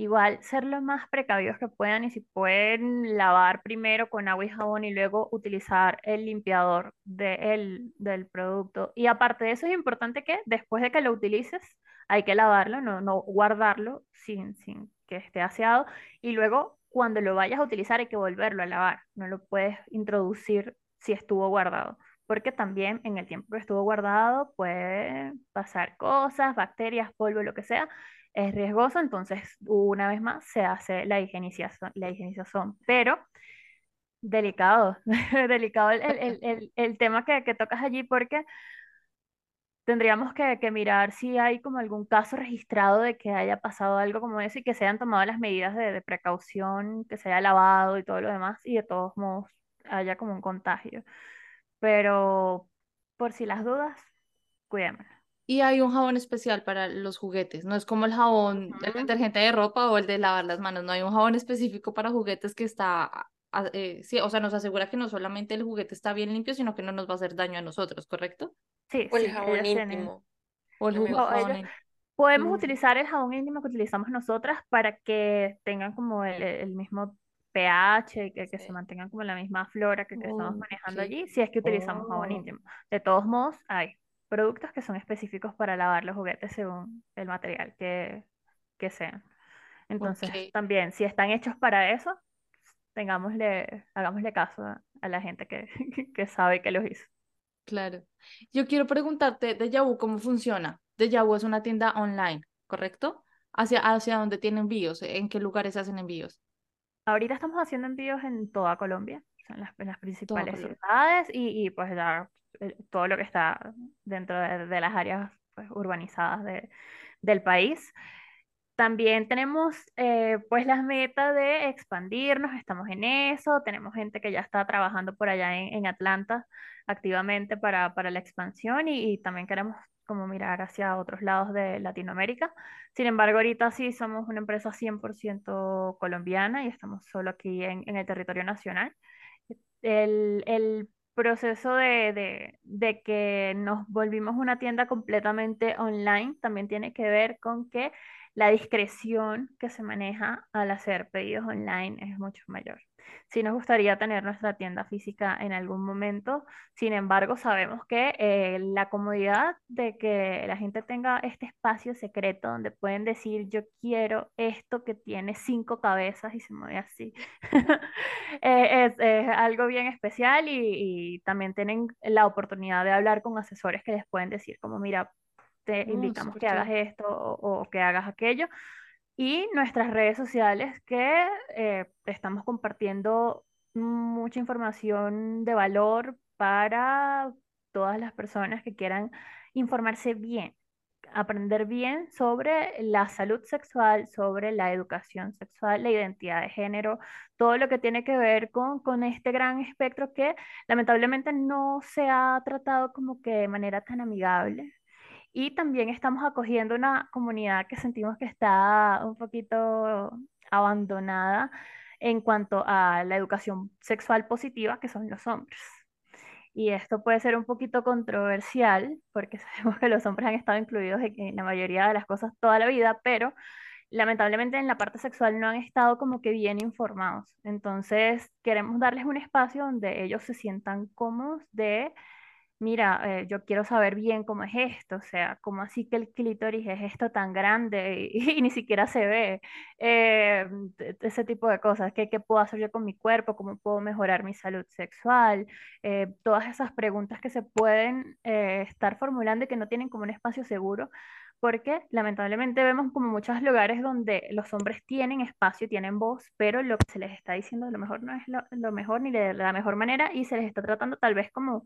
Igual, ser lo más precavidos que puedan y si pueden lavar primero con agua y jabón y luego utilizar el limpiador de el- del producto. Y aparte de eso, es importante que después de que lo utilices, hay que lavarlo, no, no guardarlo sin, sin que esté aseado. Y luego, cuando lo vayas a utilizar, hay que volverlo a lavar. No lo puedes introducir si estuvo guardado, porque también en el tiempo que estuvo guardado puede pasar cosas, bacterias, polvo, lo que sea. Es riesgoso, entonces una vez más se hace la higienización, la higienización. Pero delicado, delicado el, el- el- el- tema que, que tocas allí porque Tendríamos que, que mirar si hay como algún caso registrado de que haya pasado algo como eso y que se hayan tomado las medidas de, de precaución, que se haya lavado y todo lo demás y de todos modos haya como un contagio. Pero por si las dudas, cuidémonos. Y hay un jabón especial para los juguetes, no es como el jabón, el detergente de ropa o el de lavar las manos, no hay un jabón específico para juguetes que está, eh, sí, o sea, nos asegura que no solamente el juguete está bien limpio, sino que no nos va a hacer daño a nosotros, ¿correcto? Sí, O el sí, jabón íntimo, O el jugo, o jabón ellos podemos Mm, utilizar el jabón íntimo que utilizamos nosotras para que tengan como el, el mismo pH, que, que se sí. mantengan como la misma flora que, que estamos manejando ok. allí, si es que utilizamos jabón Oh, íntimo. De todos modos, hay productos que son específicos para lavar los juguetes según el material que, que sean. Entonces, Ok, también, si están hechos para eso, tengámosle, hagámosle caso a, a la gente que, que sabe que los hizo. claro. Yo quiero preguntarte, Deja Vu, ¿cómo funciona? Deja Vu es una tienda online, ¿correcto? ¿Hacia, hacia dónde tienen envíos? ¿En qué lugares hacen envíos? Ahorita estamos haciendo envíos en toda Colombia, en las, en las principales ciudades y, y, pues ya, todo lo que está dentro de, de las áreas pues, urbanizadas de- del país. También tenemos eh, pues las metas de expandirnos, estamos en eso, tenemos gente que ya está trabajando por allá en, en Atlanta activamente para, para la expansión y, y también queremos como mirar hacia otros lados de Latinoamérica. Sin embargo, ahorita sí somos una empresa 100% colombiana y estamos solo aquí en, en el territorio nacional. El, el proceso de, de, de que nos volvimos una tienda completamente online también tiene que ver con que la discreción que se maneja al hacer pedidos online es mucho mayor. Sí nos gustaría tener nuestra tienda física en algún momento, sin embargo sabemos que eh, la comodidad de que la gente tenga este espacio secreto donde pueden decir yo quiero esto que tiene cinco cabezas y se mueve así, eh, es, es algo bien especial y, y también tienen la oportunidad de hablar con asesores que les pueden decir como mira, te Oh, indicamos súper que hagas esto o, o que hagas aquello. Y nuestras redes sociales que eh, estamos compartiendo mucha información de valor para todas las personas que quieran informarse bien, aprender bien sobre la salud sexual, sobre la educación sexual, la identidad de género, todo lo que tiene que ver con, con este gran espectro que lamentablemente no se ha tratado como que de manera tan amigable. Y también estamos acogiendo una comunidad que sentimos que está un poquito abandonada en cuanto a la educación sexual positiva, que son los hombres. Y esto puede ser un poquito controversial, porque sabemos que los hombres han estado incluidos en, la mayoría de las cosas toda la vida, pero lamentablemente en la parte sexual no han estado como que bien informados. Entonces, queremos darles un espacio donde ellos se sientan cómodos de Mira, eh, yo quiero saber bien cómo es esto, o sea, cómo así que el clítoris es esto tan grande y, y ni siquiera se ve, eh, ese tipo de cosas, ¿qué, qué puedo hacer yo con mi cuerpo? ¿Cómo puedo mejorar mi salud sexual? Eh, todas esas preguntas que se pueden estar formulando y que no tienen como un espacio seguro, porque lamentablemente vemos como muchos lugares donde los hombres tienen espacio, tienen voz, pero lo que se les está diciendo a lo mejor no es lo, lo mejor ni de la mejor manera y se les está tratando tal vez como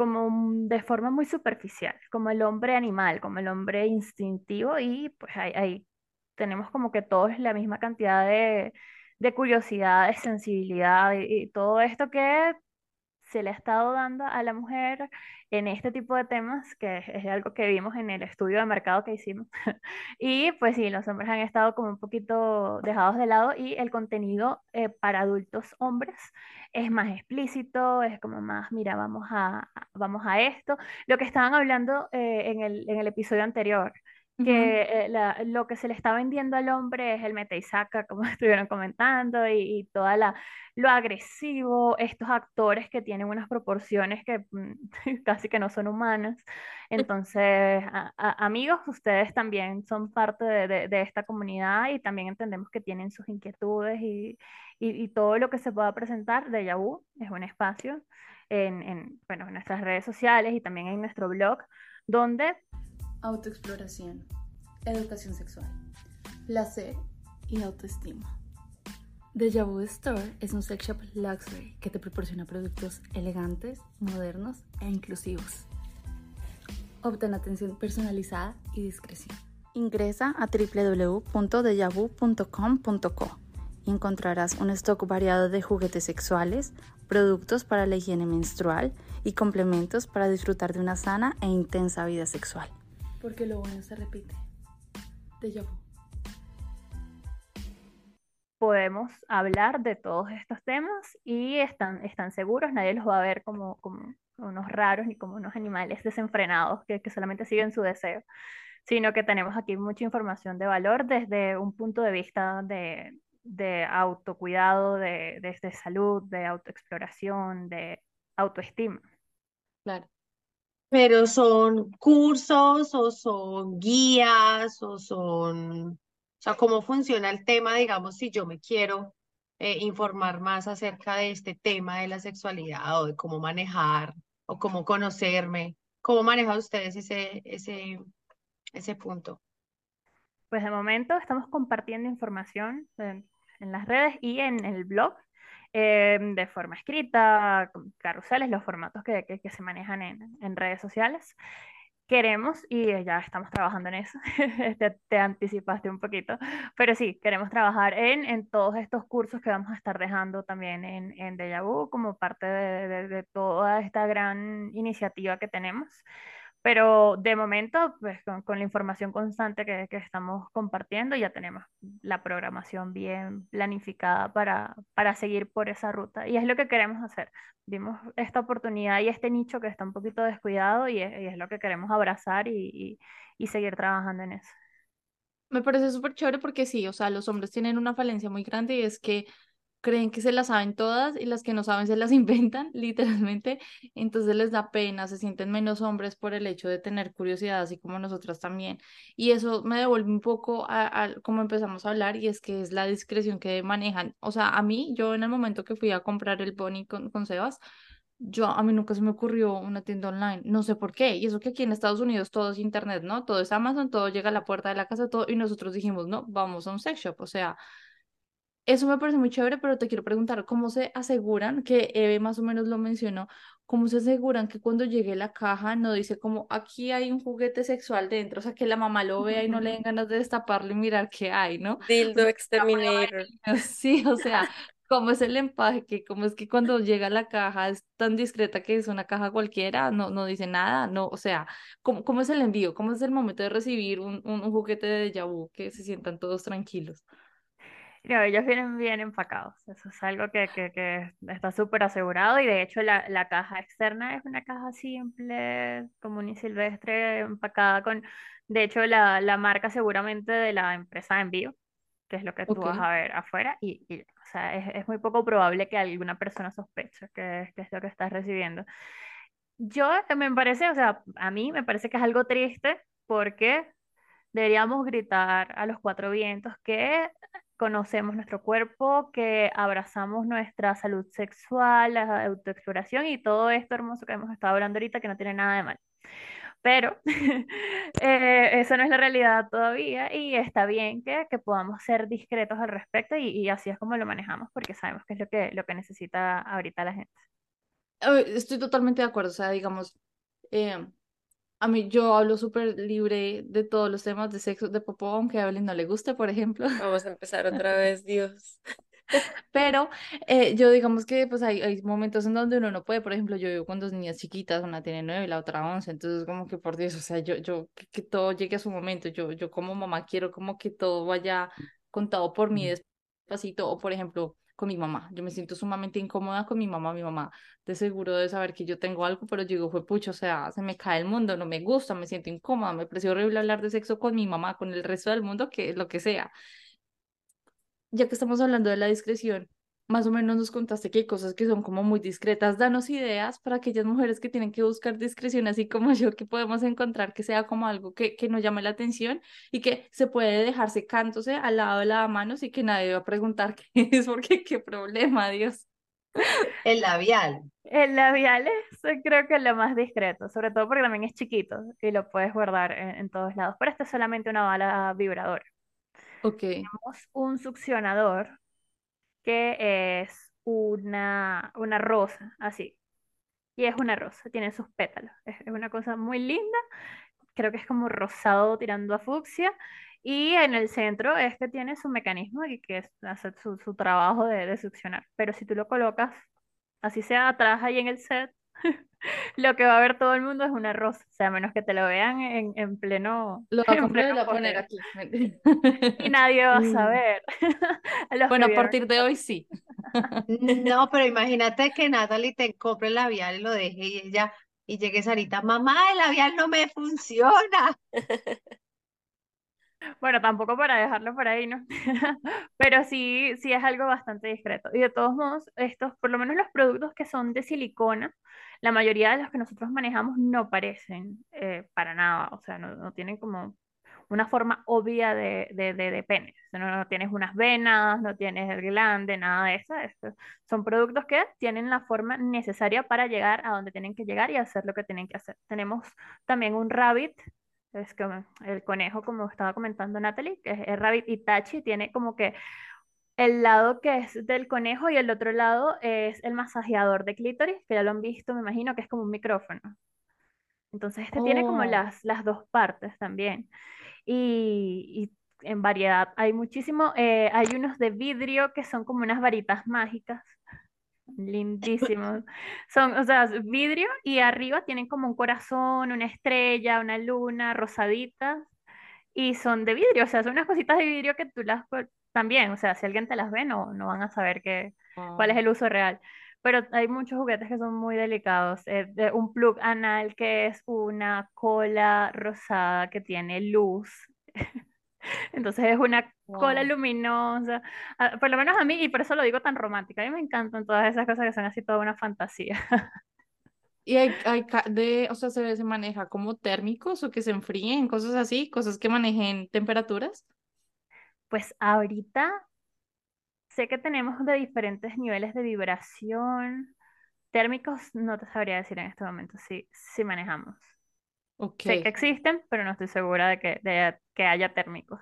como de forma muy superficial, como el hombre animal, como el hombre instintivo y pues ahí, tenemos como que todos la misma cantidad de, de curiosidad, de sensibilidad y todo esto que se le ha estado dando a la mujer en este tipo de temas, que es, algo que vimos en el estudio de mercado que hicimos. Y pues sí, los hombres han estado como un poquito dejados de lado y el contenido eh, para adultos hombres es más explícito, es como más, mira, vamos a, vamos a esto. Lo que estaban hablando eh, en el, en el episodio anterior, Que eh, la- lo que se le está vendiendo al hombre es el meta y saca, como estuvieron comentando, y, y toda la, lo agresivo, estos actores que tienen unas proporciones que mm, casi que no son humanas. Entonces, a- a- amigos, ustedes también son parte de, de- de esta comunidad y también entendemos que tienen sus inquietudes y, y- y todo lo que se pueda presentar. De Yahoo es un espacio en, en, bueno, en nuestras redes sociales y también en nuestro blog, donde Autoexploración, educación sexual, placer y autoestima. Deja Vu Store es un sex shop luxury que te proporciona productos elegantes, modernos e inclusivos. Obtén atención personalizada y discreción. Ingresa a www.dejavu.com.co y encontrarás un stock variado de juguetes sexuales, productos para la higiene menstrual y complementos para disfrutar de una sana e intensa vida sexual. Porque lo bueno se repite. Deja Vu. podemos hablar de todos estos temas y están, están seguros, nadie los va a ver como, como unos raros ni como unos animales desenfrenados que, que solamente siguen su deseo, sino que tenemos aquí mucha información de valor desde un punto de vista de, de autocuidado, de, de, de salud, de autoexploración, de autoestima. Claro. Pero son cursos o son guías o son, o sea, cómo funciona el tema, digamos, si yo me quiero eh, informar más acerca de este tema de la sexualidad o de cómo manejar o cómo conocerme, ¿cómo manejan ustedes ese, ese, ese punto? Pues de momento estamos compartiendo información en, en las redes y en el blog eh, de forma escrita, carruseles, los formatos que, que- que se manejan en, en redes sociales. Queremos, y ya estamos trabajando en eso, te, te anticipaste un poquito, pero sí, queremos trabajar en, en todos estos cursos que vamos a estar dejando también en, en Deja Vu como parte de, de- de toda esta gran iniciativa que tenemos. Pero de momento, pues con, la información constante que, que estamos compartiendo, ya tenemos la programación bien planificada para, para seguir por esa ruta. Y es lo que queremos hacer. Vimos esta oportunidad y este nicho que está un poquito descuidado y es, es lo que queremos abrazar y, y- y seguir trabajando en eso. Me parece súper chévere porque sí, o sea, los hombres tienen una falencia muy grande y es que creen que se las saben todas y las que no saben se las inventan, literalmente. Entonces les da pena, se sienten menos hombres por el hecho de tener curiosidad, así como nosotras también. Y eso me devuelve un poco a, a como empezamos a hablar y es que es la discreción que manejan. O sea, a mí, yo en el momento que fui a comprar el Bonnie con, con Sebas, yo, a mí nunca se me ocurrió una tienda online, no sé por qué, y eso que aquí en Estados Unidos todo es internet, ¿no? Todo es Amazon, todo llega a la puerta de la casa, todo, y nosotros dijimos, no, vamos a un sex shop, o sea, eso me parece muy chévere, pero te quiero preguntar, ¿cómo se aseguran, que Eve más o menos lo mencionó, cómo se aseguran que cuando llegue la caja no dice como, aquí hay un juguete sexual dentro, o sea, que la mamá lo vea y no le den ganas de destaparlo y mirar qué hay, ¿no? Dildo Exterminator. Sí, o sea, ¿Cómo es el empaque? ¿Cómo es que cuando llega la caja es tan discreta que es una caja cualquiera? No, no dice nada, no, o sea, ¿cómo, cómo es el envío? ¿Cómo es el momento de recibir un, un, un juguete de déjà vu que se sientan todos tranquilos? No, ellos vienen bien empacados. Eso es algo que, que, que está súper asegurado y de hecho la, la caja externa es una caja simple, común y silvestre, empacada con, de hecho la, la marca seguramente de la empresa de envío, que es lo que tú Ok. vas a ver afuera y, y, o sea, es, es muy poco probable que alguna persona sospeche que, que es lo que estás recibiendo. Yo eh, me parece, o sea, a mí me parece que es algo triste porque deberíamos gritar a los cuatro vientos que conocemos nuestro cuerpo, que abrazamos nuestra salud sexual, la autoexploración y todo esto hermoso que hemos estado hablando ahorita que no tiene nada de mal. Pero eh, eso no es la realidad todavía y está bien que, que podamos ser discretos al respecto y, y así es como lo manejamos porque sabemos que es lo que, lo que necesita ahorita la gente. Estoy totalmente de acuerdo, o sea, digamos, eh, a mí yo hablo súper libre de todos los temas de sexo, de popó, aunque a Evelyn no le guste, por ejemplo. Vamos a empezar otra vez, Dios. Pero eh, yo digamos que pues hay, hay momentos en donde uno no puede, por ejemplo, yo vivo con dos niñas chiquitas, una tiene nueve y la otra once, entonces como que por Dios, o sea, yo, yo, que, que todo llegue a su momento, yo, yo como mamá quiero como que todo vaya contado por mí despacito, o por ejemplo, con mi mamá, yo me siento sumamente incómoda con mi mamá, mi mamá de seguro de saber que yo tengo algo, pero yo digo, fue pucho, o sea, se me cae el mundo, no me gusta, me siento incómoda, me pareció horrible hablar de sexo con mi mamá, con el resto del mundo, que lo que sea ya que estamos hablando de la discreción, más o menos nos contaste que hay cosas que son como muy discretas. Danos ideas para aquellas mujeres que tienen que buscar discreción, así como yo, que podemos encontrar que sea como algo que, que nos llame la atención y que se puede dejar secándose al lado de la mano y que nadie va a preguntar qué es, porque qué problema, Dios. El labial. El labial es eh, creo que lo más discreto, sobre todo porque también es chiquito y lo puedes guardar en, en todos lados, pero esto es solamente una bala vibradora. Ok, Tenemos un succionador que es una, una rosa, así. Y es una rosa, tiene sus pétalos. Es, una cosa muy linda. Creo que es como rosado tirando a fucsia. Y en el centro es que tiene su mecanismo y que hace su, su trabajo de, de succionar. Pero si tú lo colocas, así sea atrás ahí en el set, lo que va a ver todo el mundo es una rosa. O sea, a menos que te lo vean en, en pleno, lo voy a y lo pleno voy a poner aquí. Y nadie va a saber. A Bueno, a partir de hoy sí. No, pero imagínate que Natalie te compre el labial y lo deje y ella, y llegue Sarita, mamá, el labial no me funciona. Bueno, tampoco para dejarlo por ahí, ¿no? Pero sí, sí es algo bastante discreto. Y de todos modos, estos, por lo menos los productos que son de silicona, la mayoría de los que nosotros manejamos no parecen eh, para nada, o sea, no, no tienen como una forma obvia de, de, de, pene. No, no tienes unas venas, no tienes el glande, nada de eso. Estos son productos que tienen la forma necesaria para llegar a donde tienen que llegar y hacer lo que tienen que hacer. Tenemos también un rabbit es como el conejo, como estaba comentando Natalie, que es el rabbit Itachi, tiene como que el lado que es del conejo y el otro lado es el masajeador de clítoris, que ya lo han visto, me imagino que es como un micrófono. Entonces este tiene como Oh, las, las dos partes también. Y, y en variedad hay muchísimo. eh, hay unos de vidrio que son como unas varitas mágicas. Lindísimos. Son, o sea, vidrio y arriba tienen como un corazón, una estrella, una luna rosaditas y son de vidrio, o sea, son unas cositas de vidrio que tú las también, o sea, si alguien te las ve no, no van a saber que, cuál es wow. el uso real. Pero hay muchos juguetes que son muy delicados. eh, de un plug anal que es una cola rosada que tiene luz. Entonces es una cola luminosa, ah, por lo menos a mí, y por eso lo digo tan romántica. A mí me encantan todas esas cosas que son así toda una fantasía. Y hay, hay de, o sea, se, se maneja como térmicos o que se enfríen, cosas así, cosas que manejen temperaturas. Pues ahorita sé que tenemos de diferentes niveles de vibración. Térmicos no te sabría decir en este momento si, si manejamos. Ok. Sé que existen, pero no estoy segura de que, de que haya térmicos.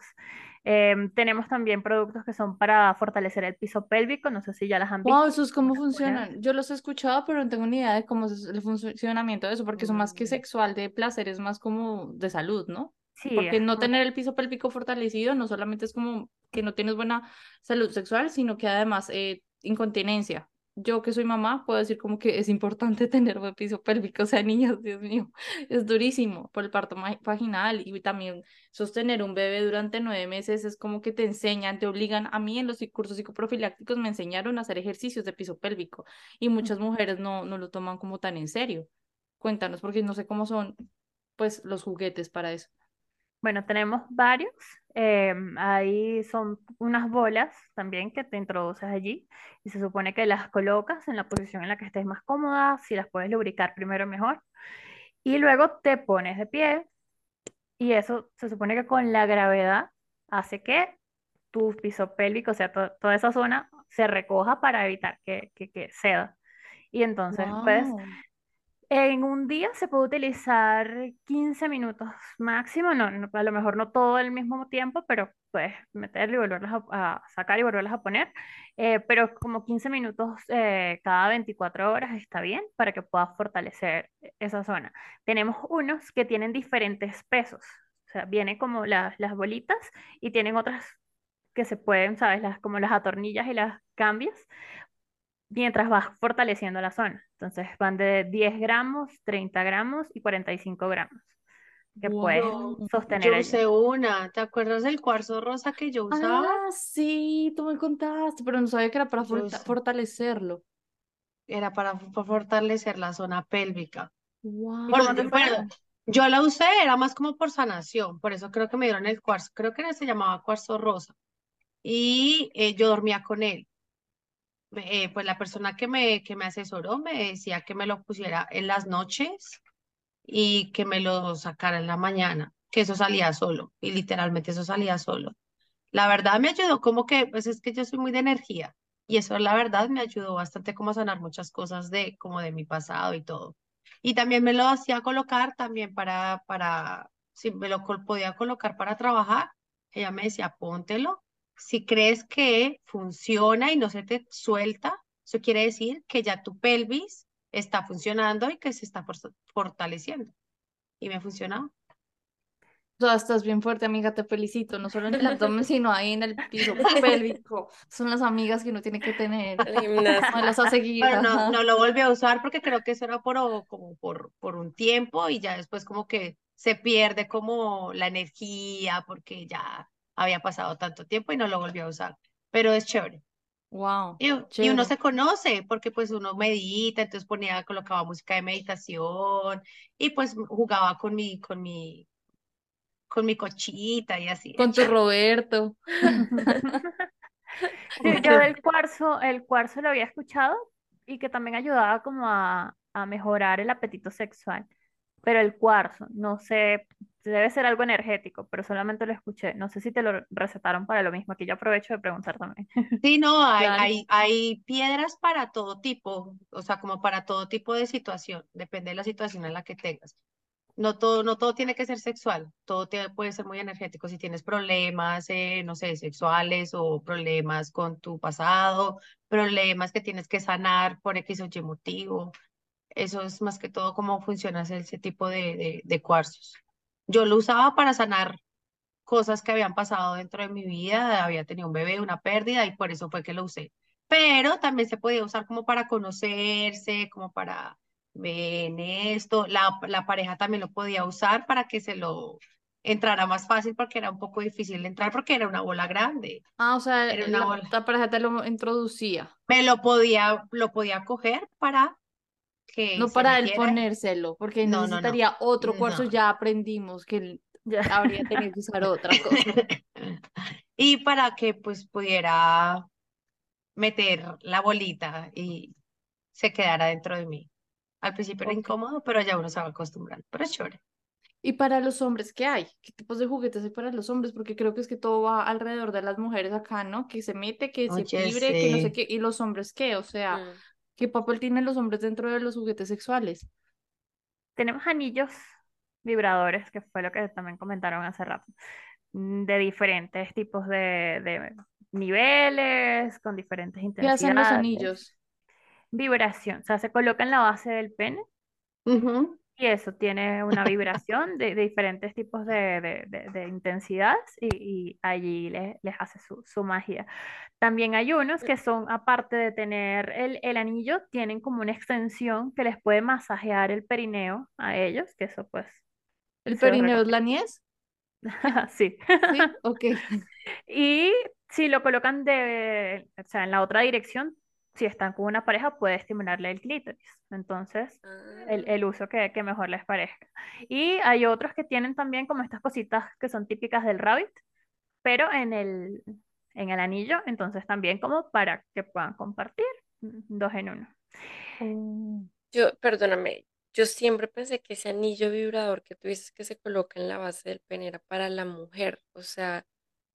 Em, tenemos también productos que son para fortalecer el piso pélvico, no sé si ya las han Wow, visto. ¿esos cómo funcionan? Yo los he escuchado, pero no tengo ni idea de cómo es el funcionamiento de eso, porque eso más que Mm. sexual, de placer, es más como de salud, ¿no? Sí, Porque no tener el piso pélvico fortalecido no solamente es como que no tienes buena salud sexual, sino que además eh, incontinencia. Yo que soy mamá puedo decir como que es importante tener buen piso pélvico, o sea, niñas, Dios mío, es durísimo por el parto vaginal y también sostener un bebé durante nueve meses es como que te enseñan, te obligan, a mí en los cursos psicoprofilácticos me enseñaron a hacer ejercicios de piso pélvico y muchas mujeres no, no lo toman como tan en serio. Cuéntanos, porque no sé cómo son pues los juguetes para eso. Bueno, tenemos varios. eh, ahí son unas bolas también que te introduces allí y se supone que las colocas en la posición en la que estés más cómoda, si las puedes lubricar primero mejor. Y luego te pones de pie y eso se supone que con la gravedad hace que tu piso pélvico, o sea, to- toda esa zona se recoja para evitar que, que, que ceda. Y entonces, pues, Wow. En un día se puede utilizar 15 minutos máximo, no, no- a lo mejor no todo al mismo tiempo, pero puedes meterlo y volverlas a, a sacar y volverlas a poner, eh, pero como 15 minutos eh, cada 24 horas está bien para que puedas fortalecer esa zona. Tenemos unos que tienen diferentes pesos, o sea, vienen como las, las bolitas y tienen otras que se pueden, ¿sabes? Las, como las atornillas y las cambias mientras vas fortaleciendo la zona. Entonces van de 10 gramos, 30 gramos y 45 gramos que puedes Wow. sostener Yo allí. usé una, ¿te acuerdas del cuarzo rosa que yo usaba? Ah, sí, tú me contaste, pero no sabía que era para fortalecerlo. Era para fortalecer la zona pélvica. Wow. ¿Y Por- cómo te fue? bueno, yo la usé, era más como por sanación, por eso creo que me dieron el cuarzo, creo que se llamaba cuarzo rosa. Y eh, yo dormía con él. Eh, pues la persona que me, que me asesoró me decía que me lo pusiera en las noches y que me lo sacara en la mañana, que eso salía solo, y literalmente eso salía solo. La verdad me ayudó como que, pues es que yo soy muy de energía, y eso la verdad me ayudó bastante como a sanar muchas cosas de, como de mi pasado y todo. Y también me lo hacía colocar también para, para, si me lo podía colocar para trabajar, ella me decía, póntelo. Si crees que funciona y no se te suelta, eso quiere decir que ya tu pelvis está funcionando y que se está for- fortaleciendo. Y me funcionó. O sea, estás bien fuerte, amiga, te felicito. No solo en el abdomen, sino ahí en el piso pélvico. Son las amigas que uno tiene que tener. Gimnasio. Modelos a seguir. Pero no, no lo volví a usar porque creo que eso era por, como por, por un tiempo y ya después como que se pierde como la energía porque ya había pasado tanto tiempo y no lo volví a usar. Pero es chévere. Wow, Y, y uno se conoce porque pues uno medita, entonces ponía, colocaba música de meditación y pues jugaba con mi, con mi, con mi cochita y así. Con tu Roberto. Sí, yo del cuarzo, el cuarzo lo había escuchado y que también ayudaba como a, a mejorar el apetito sexual. Pero el cuarzo, no sé, debe ser algo energético, pero solamente lo escuché. No sé si te lo recetaron para lo mismo. Aquí yo aprovecho de preguntar también. Sí, no, hay, Claro. hay, hay piedras para todo tipo, o sea, como para todo tipo de situación, depende de la situación en la que tengas. No todo, no todo tiene que ser sexual, todo te- puede ser muy energético. Si tienes problemas, eh, no sé, sexuales o problemas con tu pasado, problemas que tienes que sanar por X o Y motivo, eso es más que todo cómo funciona ese, tipo de, de, de cuarzos. Yo lo usaba para sanar cosas que habían pasado dentro de mi vida, había tenido un bebé, una pérdida y por eso fue que lo usé. Pero también se podía usar como para conocerse, como para ven esto. La, la pareja también lo podía usar para que se lo entrara más fácil porque era un poco difícil de entrar porque era una bola grande. Ah, o sea, Era una la, bola. la pareja te lo introducía. Me lo podía, lo podía coger para que No se para él ponérselo, porque No, no, no. necesitaría otro cuarzo. No. Ya aprendimos que Ya habría tenido que usar otra cosa. Y para que pues pudiera meter la bolita y se quedara dentro de mí. Al principio era Ok. incómodo, pero ya uno se va acostumbrando. Pero es chévere. ¿Y para los hombres qué hay? ¿Qué tipos de juguetes hay para los hombres? Porque creo que es que todo va alrededor de las mujeres acá, ¿no? Que se mete, que se libre, que no sé qué. ¿Y los hombres qué? O sea, Mm. ¿Qué papel tienen los hombres dentro de los juguetes sexuales? Tenemos anillos vibradores, que fue lo que también comentaron hace rato, mm, de diferentes tipos de, de niveles, con diferentes ¿Qué hacen los intensidades. anillos? Vibración, o sea, se coloca en la base del pene Ujú. Y eso tiene una vibración de, de diferentes tipos de, de- de- de intensidades y, y allí les, les hace su, su magia. También hay unos que son, aparte de tener el, el anillo, tienen como una extensión que les puede masajear el perineo a ellos, que eso pues ¿El perineo es la niez? Sí. Sí, ok. Y si lo colocan de, o sea, en la otra dirección, si están con una pareja, puede estimularle el clítoris. Entonces, el, Ah, el uso que, que mejor les parezca. Y hay otros que tienen también como estas cositas que son típicas del rabbit, pero en el, en el anillo, entonces también como para que puedan compartir mm, dos en uno. Yo, perdóname, yo siempre pensé que ese anillo vibrador que tú dices que se coloca en la base del pene era para la mujer. O sea,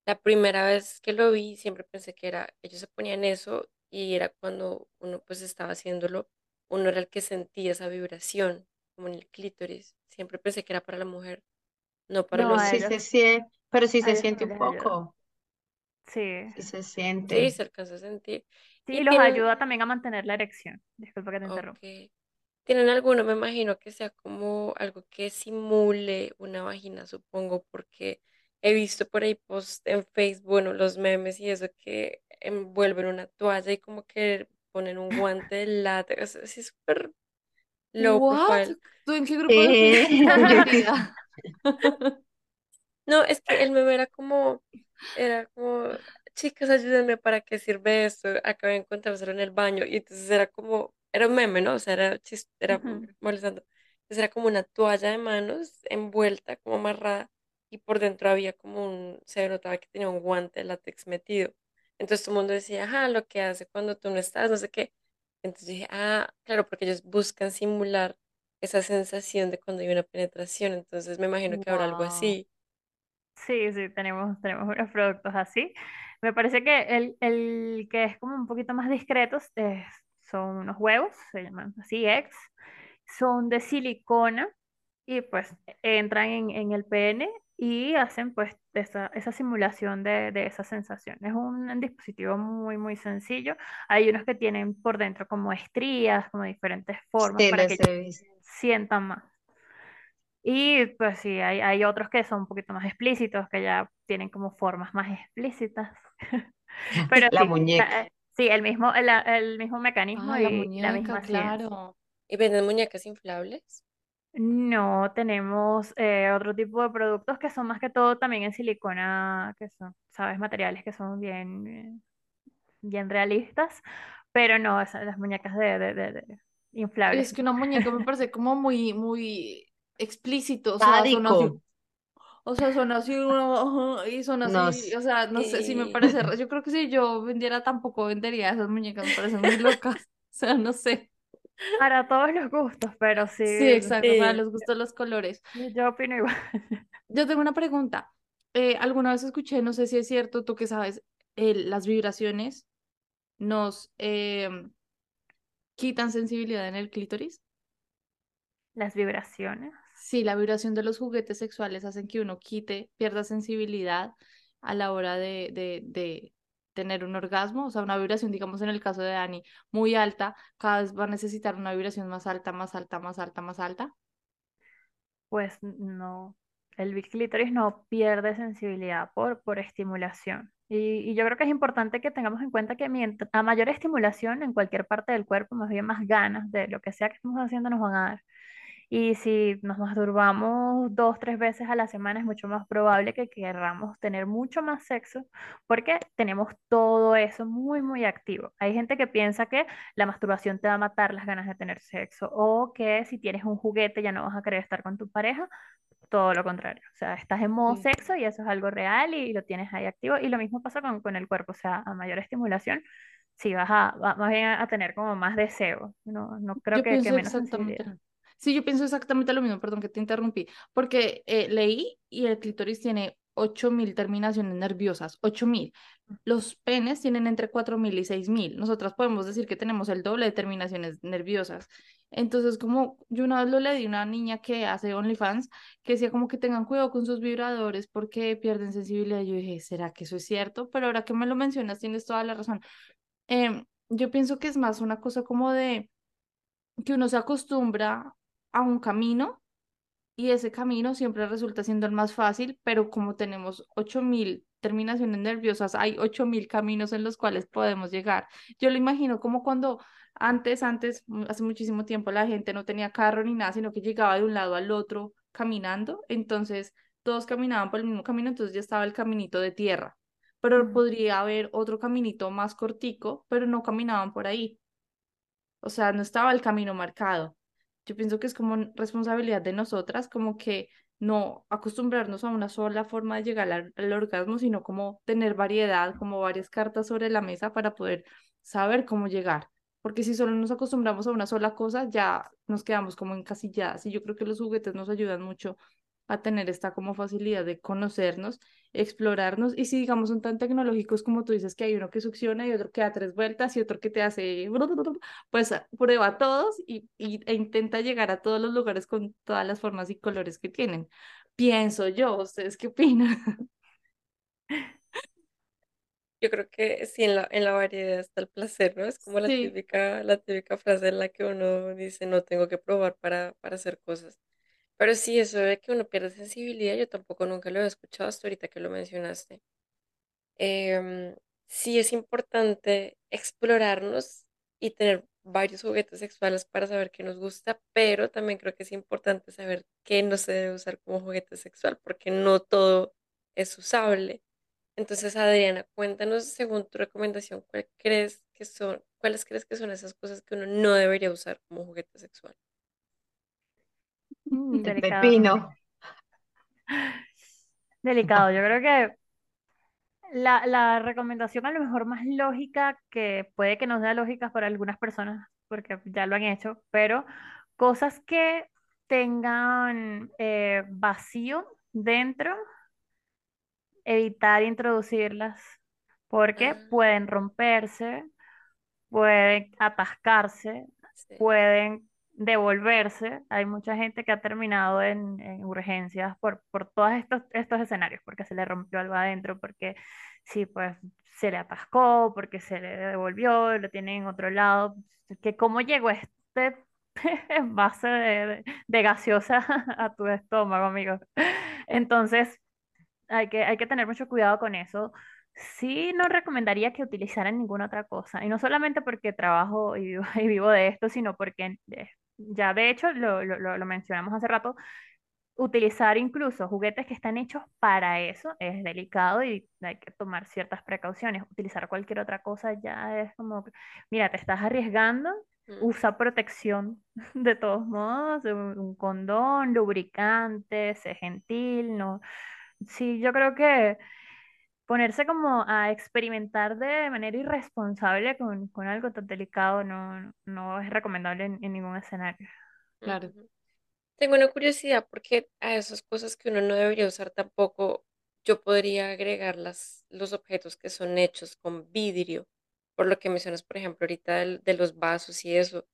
la primera vez que lo vi, siempre pensé que era, ellos se ponían eso y era cuando uno pues estaba haciéndolo, uno era el que sentía esa vibración, como en el clítoris. Siempre pensé que era para la mujer, no para No, Pero los sí se siente, pero sí se siente un poco. Sí. Sí se Sí, siente. se alcanza a sentir. Sí, Y y los tienen, ayuda también a mantener la erección. Disculpa que te interrumpa. tienen alguno, me imagino que sea como algo que simule una vagina, supongo, porque he visto por ahí posts en Facebook, bueno, los memes y eso que envuelven una toalla y como que ponen un guante de látex, así súper profile. ¿Tú en qué grupo de ¿Qué? metida? No, es que el meme era como, era como, chicas, ayúdenme, ¿para qué sirve esto? Acabé de encontrárselo en el baño. Y entonces era como, era un meme, ¿no? O sea, era chis- era molestando. Entonces era como una toalla de manos envuelta, como amarrada, y por dentro había como un, se notaba que tenía un guante de látex metido. Entonces todo el mundo decía, ajá, lo que hace cuando tú no estás, no sé qué. Entonces dije, ah, claro, porque ellos buscan simular esa sensación de cuando hay una penetración. Entonces me imagino que habrá algo Wow. así. Sí, sí, tenemos, tenemos unos productos así. Me parece que el, el que es como un poquito más discretos es- son unos huevos, se llaman así, eggs. Son de silicona y pues entran en, en el pene y hacen pues esa, esa simulación de, de esa sensación. Es un dispositivo muy, muy sencillo. Hay unos que tienen por dentro como estrías, como diferentes formas Sí, para que sientan más. Y pues sí, hay, hay otros que son un poquito más explícitos, que ya tienen como formas más explícitas. Pero La sí, muñeca. la- sí, el mismo, el, el mismo mecanismo Ah, la y la muñeca, misma ciencia. claro. ¿Y venden muñecas inflables? No, tenemos eh, otro tipo de productos que son más que todo también en silicona, que son, sabes, materiales que son bien, eh, bien realistas, pero no, esas, las muñecas de, de, de- de inflables. Es que una muñeca me parece como muy, muy explícito, o sea, son así, Sádico. o sea, son así, uno, ajá, y son No así, o sea, no sé, si me Sí. parece, ra- yo creo que si yo vendiera tampoco vendería esas muñecas, me parecen muy locas, o sea, no sé. Para todos los gustos, pero sí, Sí, exacto, para los gustos los colores. yo opino igual. Yo tengo una pregunta. Eh, alguna vez escuché, no sé si es cierto, tú que sabes, eh, las vibraciones nos em, quitan sensibilidad en el clítoris. Las vibraciones. Sí, la vibración de los juguetes sexuales hacen que uno quite, pierda sensibilidad a la hora de, de, de tener un orgasmo. O sea, una vibración, digamos en el caso de Dani, muy alta, cada vez va a necesitar una vibración más alta, más alta, más alta, más alta. Pues no, el clítoris no pierde sensibilidad por, por estimulación. Y, y yo creo que es importante que tengamos en cuenta que a mayor estimulación en cualquier parte del cuerpo, más bien más ganas de lo que sea que estemos haciendo nos van a dar. Y si nos masturbamos dos, tres veces a la semana, es mucho más probable que queramos tener mucho más sexo porque tenemos todo eso muy, muy activo. Hay gente que piensa que la masturbación te va a matar las ganas de tener sexo o que si tienes un juguete ya no vas a querer estar con tu pareja. Todo lo contrario. O sea, estás en modo Sí. sexo y eso es algo real y lo tienes ahí activo. Y lo mismo pasa con, con el cuerpo. O sea, a mayor estimulación, sí vas a, va- más bien a tener como más deseo. No, no creo Yo que, que menos Sí, yo pienso exactamente lo mismo, perdón que te interrumpí, porque eh, leí y el clítoris tiene 8000 terminaciones nerviosas, 8000. Los penes tienen entre 4000 y 6000. Nosotras podemos decir que tenemos el doble de terminaciones nerviosas. Entonces, como yo una vez lo leí a una niña que hace OnlyFans, que decía como que tengan cuidado con sus vibradores porque pierden sensibilidad. Yo dije, ¿será que eso es cierto? Pero ahora que me lo mencionas, tienes toda la razón. Em, yo pienso que es más una cosa como de que uno se acostumbra a un camino y ese camino siempre resulta siendo el más fácil, pero como tenemos 8000 terminaciones nerviosas, hay 8000 caminos en los cuales podemos llegar. Yo lo imagino como cuando antes, antes, hace muchísimo tiempo, la gente no tenía carro ni nada, sino que llegaba de un lado al otro caminando, entonces todos caminaban por el mismo camino, entonces ya estaba el caminito de tierra, pero podría haber otro caminito más cortico, pero no caminaban por ahí. O sea, no estaba el camino marcado. Yo pienso que es como responsabilidad de nosotras, como que no acostumbrarnos a una sola forma de llegar al, al orgasmo, sino como tener variedad, como varias cartas sobre la mesa para poder saber cómo llegar. Porque si solo nos acostumbramos a una sola cosa, ya nos quedamos como encasilladas. Y yo creo que los juguetes nos ayudan mucho a tener esta como facilidad de conocernos, explorarnos. Y si digamos son tan tecnológicos como tú dices, que hay uno que succiona y otro que da tres vueltas y otro que te hace pues a- prueba todos y, y- e intenta llegar a todos los lugares con todas las formas y colores que tienen. Pienso yo, ¿ustedes qué opinan? Yo creo que sí, en la, en la variedad está el placer, ¿no? Es como la Sí, típica, la típica frase en la que uno dice, no tengo que probar para, para hacer cosas. Pero sí, eso de que uno pierde sensibilidad, yo tampoco nunca lo había escuchado hasta ahorita que lo mencionaste. Em, sí es importante explorarnos y tener varios juguetes sexuales para saber qué nos gusta, pero también creo que es importante saber qué no se debe usar como juguete sexual, porque no todo es usable. Entonces, Adriana, cuéntanos, según tu recomendación, ¿cuál crees que son, cuáles crees que son esas cosas que uno no debería usar como juguete sexual? Mm, El delicado. pepino. Delicado. Yo creo que la, la recomendación a lo mejor más lógica, que puede que no sea lógica para algunas personas, porque ya lo han hecho, pero cosas que tengan eh, vacío dentro, evitar introducirlas, porque Ah, pueden romperse, pueden atascarse, sí. pueden devolverse. Hay mucha gente que ha terminado en, en urgencias por, por todos estos, estos escenarios, porque se le rompió algo adentro, porque sí, pues se le atascó, porque se le devolvió, lo tienen en otro lado. Que cómo llegó este base de, de- gaseosa a tu estómago, amigo. Entonces, hay que, hay que tener mucho cuidado con eso. Sí, no recomendaría que utilizaran ninguna otra cosa. Y no solamente porque trabajo y vivo, y vivo de esto, sino porque ya de hecho lo, lo, lo- mencionamos hace rato, utilizar incluso juguetes que están hechos para eso es delicado y hay que tomar ciertas precauciones. Utilizar cualquier otra cosa ya es como, mira, te estás arriesgando, Mm, usa protección de todos modos, un, un condón, lubricante, sé gentil, no. Sí, yo creo que ponerse como a experimentar de manera irresponsable con, con algo tan delicado no, no es recomendable en, en ningún escenario. claro. Tengo una curiosidad porque a esas cosas que uno no debería usar tampoco, yo podría agregar las, los objetos que son hechos con vidrio, por lo que mencionas, por ejemplo, ahorita del- de, los vasos y eso.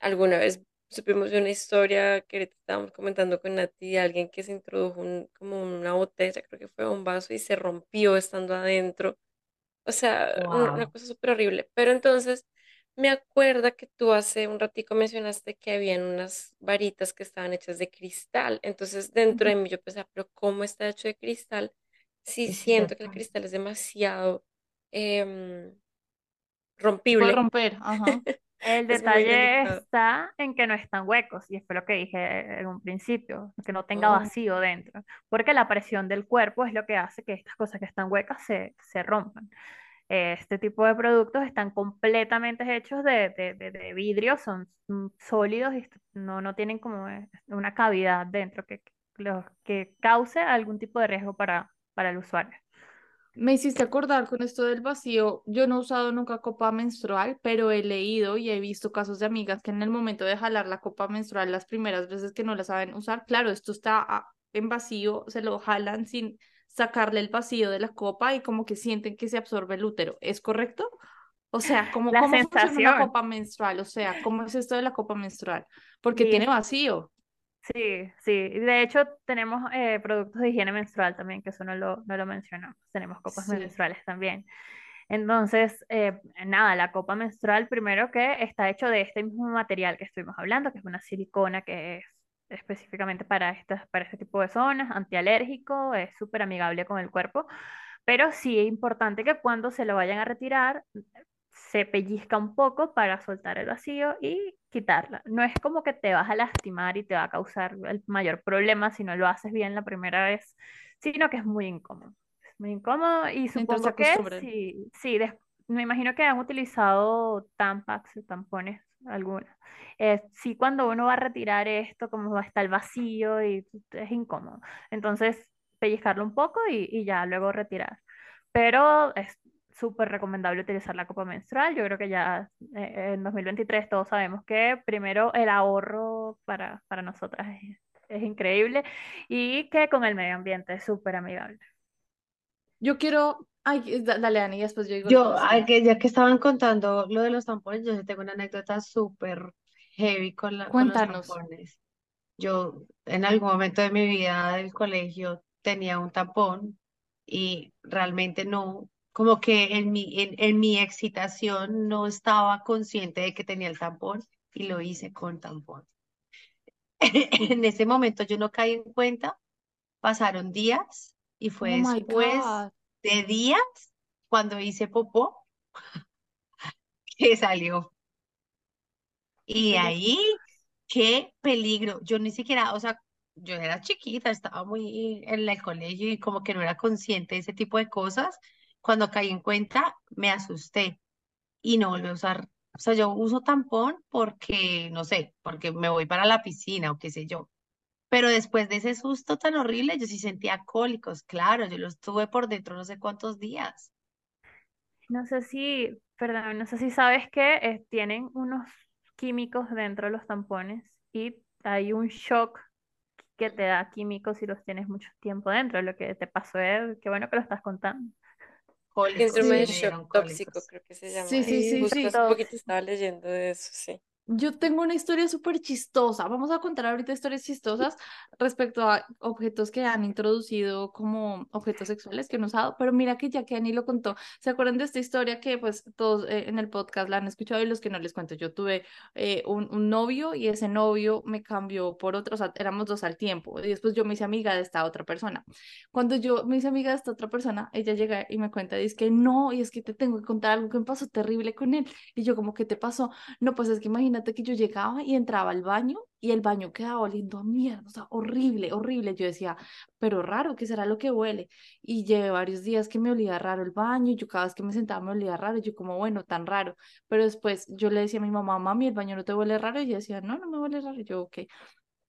Alguna vez supimos de una historia que ahorita estábamos comentando con Nati de alguien que se introdujo un- como una botella, creo que fue un vaso y se rompió estando adentro. O sea, un- una cosa súper horrible. Pero entonces me acuerda que tú hace un ratico mencionaste que habían unas varitas que estaban hechas de cristal. Entonces dentro de mí yo pensaba, pero ¿cómo está hecho de cristal? Sí siento que el cristal es demasiado em, Se puede rompible. romper, ajá. El Es detalle está en que no están huecos, y fue lo que dije en un principio, que no tenga Oh. vacío dentro, porque la presión del cuerpo es lo que hace que estas cosas que están huecas se, se rompan. Este tipo de productos están completamente hechos de, de- de- de vidrio, son mm, sólidos y no, no tienen como eh, una cavidad dentro que, los- que cause algún tipo de riesgo para, para el usuario. Me hiciste acordar con esto del vacío. Yo no he usado nunca copa menstrual, pero he leído y he visto casos de amigas que en el momento de jalar la copa menstrual, las primeras veces que no la saben usar, claro, esto está ah, en vacío, se lo jalan sin sacarle el vacío de la copa y como que sienten que se absorbe el útero. ¿Es correcto? O sea, ¿cómo, La cómo funciona una sensación. copa menstrual? O sea, ¿cómo es esto de la copa menstrual? Porque tiene vacío. Sí, sí. De hecho, tenemos eh, productos de higiene menstrual también, que eso no lo, no lo mencionamos. Tenemos copas Sí. menstruales también. Entonces, eh, nada, la copa menstrual, primero que está hecho de este mismo material que estuvimos hablando, que es una silicona que es específicamente para estas, para este tipo de zonas, antialérgico, es súper amigable con el cuerpo, pero sí es importante que cuando se lo vayan a retirar, se pellizca un poco para soltar el vacío y quitarla. No es como que te vas a lastimar y te va a causar el mayor problema si no lo haces bien la primera vez, sino que es muy incómodo. Es muy incómodo y supongo que sí, sí, me imagino que han utilizado Tampax o tampones algunos. Eh, sí, cuando uno va a retirar esto, como va a estar el vacío y es incómodo. Entonces, pellizcarlo un poco y, y ya luego retirar. Pero es súper recomendable utilizar la copa menstrual. Yo creo que ya eh, en 2023 todos sabemos que primero el ahorro para, para nosotras es, es increíble y que con el medio ambiente es súper amigable. Yo quiero... Ay, da- dale, Ani, después yo digo Yo, ay, que ya que estaban contando lo de los tampones, yo sí tengo una anécdota súper heavy con la, con los Cuéntanos. tampones. Yo en algún momento de mi vida del colegio tenía un tampón y realmente no, como que en mi, en, en mi excitación no estaba consciente de que tenía el tampón y lo hice con tampón. En ese momento yo no caí en cuenta, pasaron días y fue Oh después de días cuando hice popó que salió. Y ahí, qué peligro. Yo ni siquiera, o sea, yo era chiquita, estaba muy en el colegio y como que no era consciente de ese tipo de cosas. Cuando caí en cuenta, me asusté y no volví a usar. O sea, yo uso tampón porque, no sé, porque me voy para la piscina o qué sé yo. Pero después de ese susto tan horrible, yo sí sentía cólicos, claro, yo los tuve por dentro no sé cuántos días. No sé si, perdón, no sé si sabes que eh, tienen unos químicos dentro de los tampones y hay un shock que te da químicos si los tienes mucho tiempo dentro. Lo que te pasó es, qué bueno que lo estás contando. Dieron shock tóxico, creo que se llama Sí, sí, sí, Justo sí. hace poquito estaba leyendo de eso, sí. Yo tengo una historia súper chistosa. Vamos a contar ahorita historias chistosas respecto a objetos que han introducido como objetos sexuales que han usado, pero mira que ya que Ani lo contó, ¿se acuerdan de esta historia que pues todos eh, en el podcast la han escuchado y los que no les cuento? Yo tuve eh, un, novio y ese novio me cambió por otro, o sea, éramos dos al tiempo y después yo me hice amiga de esta otra persona. Cuando yo me hice amiga de esta otra persona, ella llega y me cuenta, dice que no, y es que te tengo que contar algo que me pasó terrible con él. Y yo como, ¿qué te pasó? No, pues es que imagínate que yo llegaba y entraba al baño y el baño quedaba oliendo a mierda, o sea, horrible, horrible. Yo decía, pero raro, ¿qué será lo que huele? Y llevé varios días que me olía raro el baño, y yo cada vez que me sentaba me olía raro, y yo como, bueno, tan raro. Pero después yo le decía a mi mamá, mami, ¿el baño no te huele raro? Y ella decía, no, no me huele raro. Y yo, ok.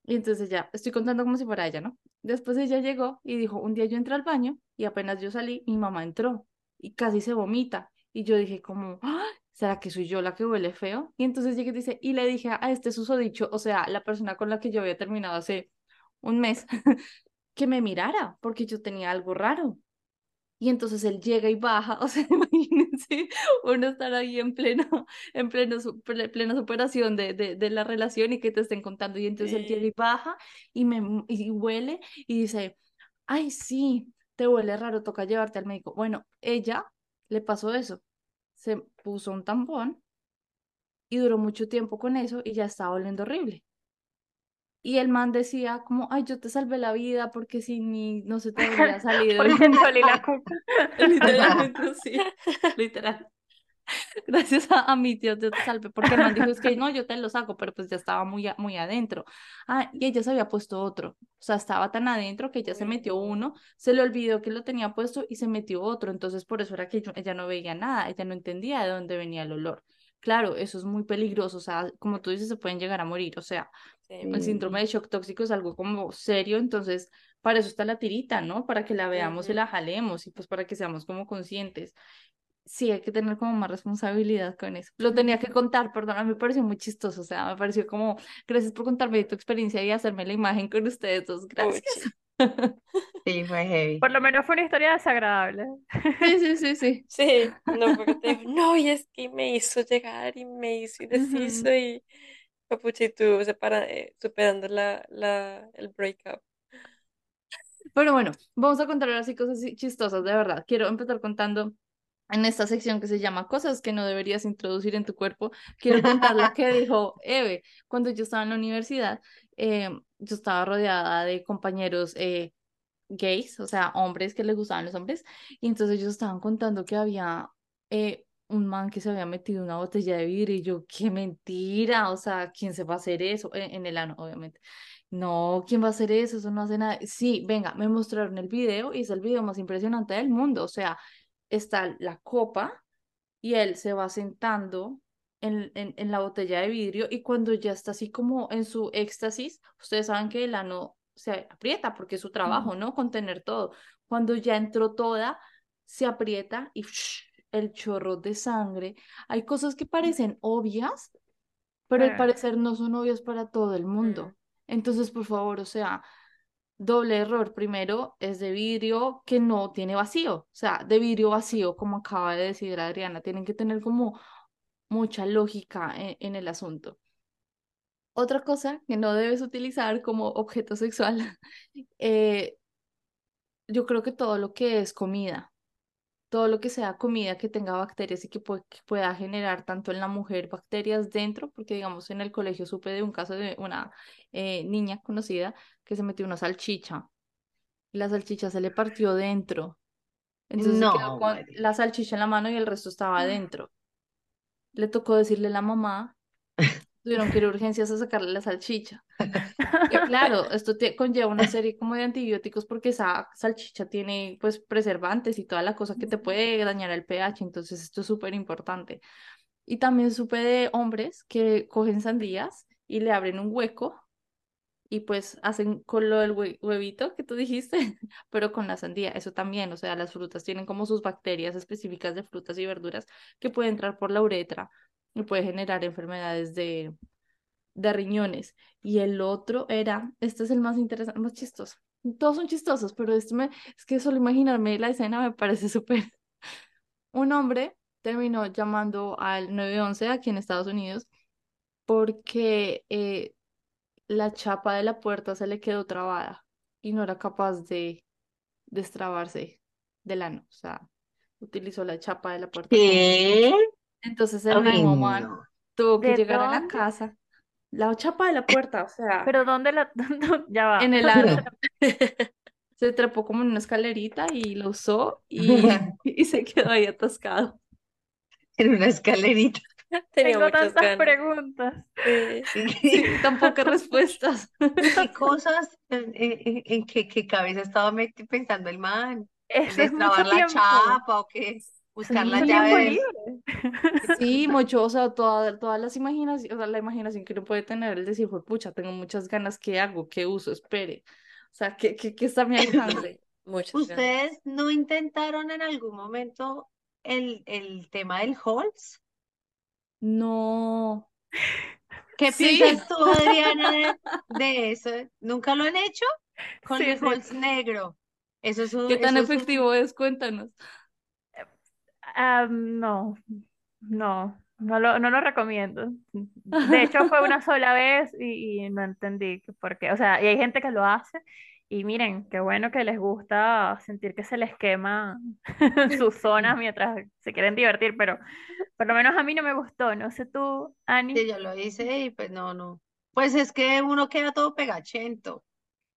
Y entonces ya, estoy contando como si fuera ella, ¿no? Después ella llegó y dijo, un día yo entré al baño y apenas yo salí, mi mamá entró y casi se vomita. Y yo dije como, "Ah, ¿será que soy yo la que huele feo? Y entonces llegué y dice, y le dije a este susodicho, o sea, la persona con la que yo había terminado hace un mes, que me mirara, porque yo tenía algo raro. Y entonces él llega y baja, o sea, imagínense uno estar ahí en pleno, en pleno, plena superación de, de, de la relación y que te estén contando. Y entonces él llega y baja y me y huele y dice, ay, sí, te huele raro, toca llevarte al médico. Bueno, ella le pasó eso, se puso un tampón y duró mucho tiempo con eso y ya estaba oliendo horrible. Y el man decía como, ay, yo te salvé la vida porque si ni no se te habría salido. Poniéndole la cuca. Literalmente, sí, literal. Gracias a, a mi Dios, Dios te salve, porque el man dijo, es que no, yo te lo saco, pero pues ya estaba muy, muy adentro. Ah, y ella se había puesto otro, o sea, estaba tan adentro que ella se metió uno, se le olvidó que lo tenía puesto y se metió otro, entonces por eso era que yo- ella no veía nada, ella no entendía de dónde venía el olor. Claro, eso es muy peligroso, o sea, como tú dices, se pueden llegar a morir, o sea, Sí. el síndrome de shock tóxico es algo como serio, entonces para eso está la tirita, ¿no? Para que la veamos y la jalemos y pues para que seamos como conscientes. Sí, hay que tener como más responsabilidad con eso. Lo tenía que contar, perdón, a mí me pareció muy chistoso, o sea, me pareció como, gracias por contarme tu experiencia y hacerme la imagen con ustedes dos, gracias. Sí, fue heavy. Por lo menos fue una historia desagradable. Sí, sí, sí, sí. Sí, no fue que te no, y es que me hizo llegar y me hizo y deshizo y y tú separa, eh, superando la, la, el breakup. Pero bueno, vamos a contar ahora sí cosas chistosas, de verdad. Quiero empezar contando en esta sección que se llama Cosas que no deberías introducir en tu cuerpo. Quiero contar lo que dijo Eve. Cuando yo estaba en la universidad, eh, yo estaba rodeada de compañeros eh, gays, o sea, hombres que les gustaban los hombres, y entonces ellos estaban contando que había eh, un man que se había metido una botella de vidrio y yo, qué mentira, o sea, ¿quién se va a hacer eso? En, en el ano, obviamente. No, ¿quién va a hacer eso? Eso no hace nada. Sí, venga, me mostraron el video y es el video más impresionante del mundo, o sea, está la copa y él se va sentando en, en, en la botella de vidrio y cuando ya está así como en su éxtasis, ustedes saben que el ano se aprieta porque es su trabajo, ¿no? Contener todo. Cuando ya entró toda, se aprieta y el chorro de sangre. Hay cosas que parecen obvias, pero al parecer no son obvias para todo el mundo. Entonces, por favor, o sea, doble error. Primero, es de vidrio que no tiene vacío, o sea, de vidrio vacío, como acaba de decir Adriana. Tienen que tener como mucha lógica en, en el asunto. Otra cosa que no debes utilizar como objeto sexual, eh, yo creo que todo lo que es comida, todo lo que sea comida que tenga bacterias y que, pue- que pueda generar tanto en la mujer bacterias dentro, porque digamos en el colegio supe de un caso de una eh, niña conocida que se metió una salchicha y la salchicha se le partió dentro. Entonces se quedó con la salchicha en la mano y el resto estaba adentro. Le tocó decirle a la mamá, tuvieron que ir a urgencias a sacarle la salchicha. Que claro, esto te conlleva una serie como de antibióticos porque esa salchicha tiene pues preservantes y toda la cosa que te puede dañar el pH, entonces esto es súper importante. Y también supe de hombres que cogen sandías y le abren un hueco y pues hacen con lo del hue- huevito que tú dijiste, pero con la sandía, eso también, o sea, las frutas tienen como sus bacterias específicas de frutas y verduras que pueden entrar por la uretra y puede generar enfermedades de, de riñones. Y el otro era, este es el más interesante, más chistoso. Todos son chistosos, pero este me, es que solo imaginarme la escena me parece súper. Un hombre terminó llamando al 911 aquí en Estados Unidos porque eh, la chapa de la puerta se le quedó trabada y no era capaz de destrabarse del ano. O sea, utilizó la chapa de la puerta. ¿Qué? Entonces el Ay, 911 no. tuvo que ¿De llegar a la dónde? casa. La chapa de la puerta, o sea, Pero ¿dónde la... ya va. en el ¿Dónde ano. Se trepó como en una escalerita y lo usó y, y se quedó ahí atascado. En una escalerita. Tenía Tengo muchas tantas ganas. preguntas. Sí, tan pocas respuestas. ¿Qué cosas en, en- en qué, qué cabeza estaba pensando el man? ¿En Eso es mucho destrabar la tiempo. chapa o qué? Buscar la llave. Sí, mucho, o sea, toda- todas las imaginaciones, o sea, la imaginación que uno puede tener, el decir, "Jue pucha, tengo muchas ganas, ¿qué hago? ¿Qué uso? Espere. O sea, ¿qué, qué, qué está a mi alcance? Muchas ganas. ¿Ustedes no intentaron en algún momento el, el tema del Halls? No. ¿Qué Sí. piensas tú, Adriana, de, de eso? ¿Nunca lo han hecho? Con Sí, el sí. Halls negro. Eso es un, ¿Qué tan eso es un- efectivo es? Cuéntanos. Ah, no, no, no lo, no lo recomiendo. De hecho, fue una sola vez y, y no entendí por qué. O sea, y hay gente que lo hace y miren, qué bueno que les gusta sentir que se les quema su zona mientras se quieren divertir, pero por lo menos a mí no me gustó. No sé tú, Ani. Sí, yo lo hice y pues no, no. Pues es que uno queda todo pegachento.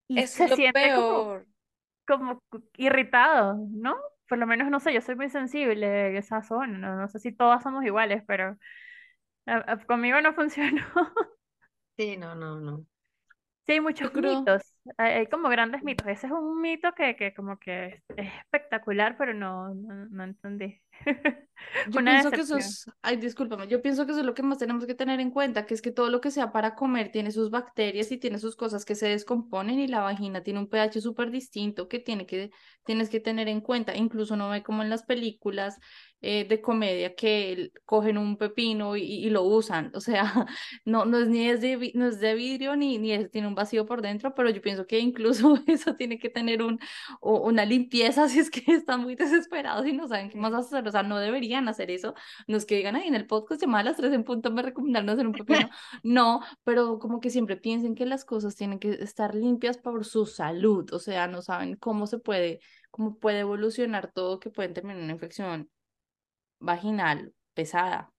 Y Eso se es lo siente como, peor. como irritado, ¿no? Por lo menos no sé, yo soy muy sensible en esa zona, no, no sé si todas somos iguales, pero a- a- conmigo no funcionó. Sí, no, no, no. Sí, hay Yo muchos creo, mitos, hay, hay como grandes mitos. Ese es un mito que, que como que es, es espectacular, pero no, no, no entendí. yo Una pienso que eso es, ay, discúlpame, yo pienso que eso es lo que más tenemos que tener en cuenta, que es que todo lo que sea para comer tiene sus bacterias y tiene sus cosas que se descomponen y la vagina tiene un pH súper distinto que, tiene que tienes que tener en cuenta. Incluso no ve como en las películas eh, de comedia que cogen un pepino y, y lo usan. O sea, no, no es ni es de, no es de vidrio ni, ni es- tiene un vacío por dentro, pero yo pienso que incluso eso tiene que tener un, o- una limpieza si es que están muy desesperados y no saben qué más hacer. O sea, no deberían hacer eso. No es que digan ahí en el podcast llamada a las 3 en punto me recomendaron hacer un pepino. No, pero como que siempre piensen que las cosas tienen que estar limpias por su salud. O sea, no saben cómo se puede, cómo puede evolucionar todo que pueden terminar en una infección vaginal pesada.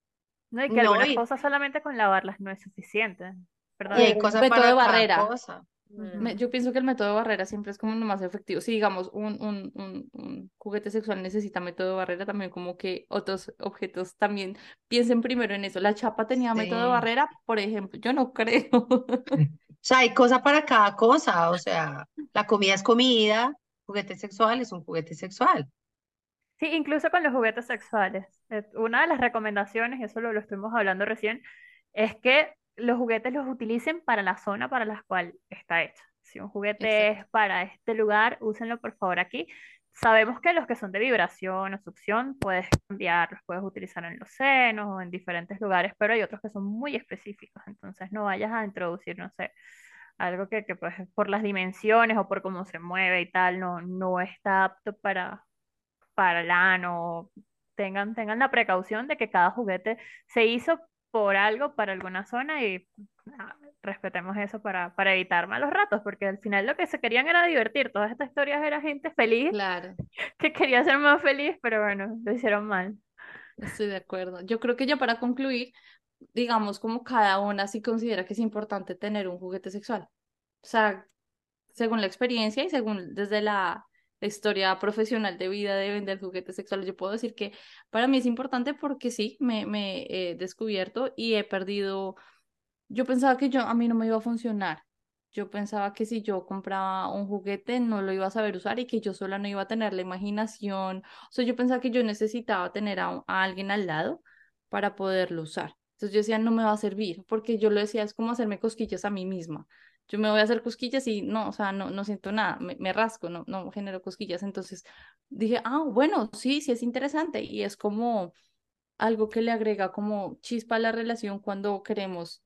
No, y que No, algunas y, cosas solamente con lavarlas no es suficiente, y ¿verdad? hay cosas método para de barrera. cosa. Me- yo pienso que el método de barrera siempre es como lo más efectivo. Si digamos un, un, un, un juguete sexual necesita método de barrera, también como que otros objetos también piensen primero en eso. La chapa tenía método de barrera, por ejemplo, yo no creo. O sea, hay cosa para cada cosa. O sea, la comida es comida, juguete sexual es un juguete sexual. Sí, incluso con los juguetes sexuales. Eh, Una de las recomendaciones, y eso lo, lo estuvimos hablando recién, es que los juguetes los utilicen para la zona para la cual está hecho. Si un juguete Exacto. es para este lugar, úsenlo por favor aquí. Sabemos que los que son de vibración o succión puedes cambiarlos, puedes utilizar en los senos o en diferentes lugares, pero hay otros que son muy específicos, entonces no vayas a introducir, no sé, algo que, que pues, por las dimensiones o por cómo se mueve y tal, no, no está apto para, para el ano. Tengan, tengan la precaución de que cada juguete se hizo por algo, para alguna zona y nada, respetemos eso para, para evitar malos ratos, porque al final lo que se querían era divertir. Todas estas historias era gente feliz Claro. que quería ser más feliz, pero bueno, lo hicieron mal. Estoy de acuerdo. Yo creo que ya para concluir, digamos como cada una sí considera que es importante tener un juguete sexual. O sea, según la experiencia y según desde la, la historia profesional de vida de vender juguetes sexuales, yo puedo decir que para mí es importante porque sí, me, he descubierto y he perdido. Yo pensaba que yo a mí no me iba a funcionar. Yo pensaba que si yo compraba un juguete no lo iba a saber usar y que yo sola no iba a tener la imaginación. O sea, yo pensaba que yo necesitaba tener a, a alguien al lado para poderlo usar. Entonces yo decía, no me va a servir, porque yo lo decía, es como hacerme cosquillas a mí misma. Yo me voy a hacer cosquillas y no, o sea, no, no siento nada, me, me rasco, no, no genero cosquillas. Entonces dije, ah, bueno, sí, sí es interesante y es como algo que le agrega como chispa a la relación cuando queremos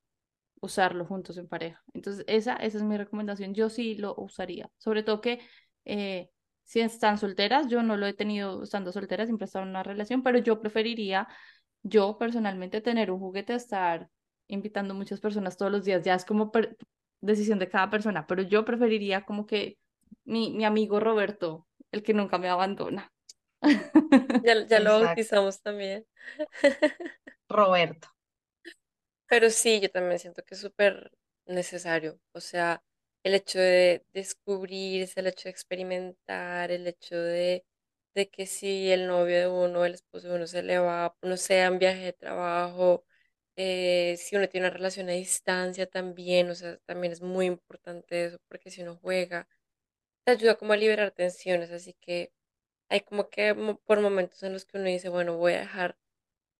usarlo juntos en pareja. Entonces, esa, esa es mi recomendación. Yo sí lo usaría. Sobre todo que eh, si están solteras, yo no lo he tenido estando soltera, siempre he estado en una relación, pero yo preferiría, yo personalmente, tener un juguete estar invitando muchas personas todos los días. Ya es como decisión de cada persona, pero yo preferiría como que mi, mi amigo Roberto, el que nunca me abandona. Ya, ya lo bautizamos también. Roberto. Pero sí, yo también siento que es súper necesario. O sea, el hecho de descubrirse, el hecho de experimentar, el hecho de, de que si el novio de uno, el esposo de uno se le va, no sé, en viaje de trabajo, eh, si uno tiene una relación a distancia también, o sea, también es muy importante eso, porque si uno juega, te ayuda como a liberar tensiones, así que hay como que por momentos en los que uno dice, bueno, voy a dejar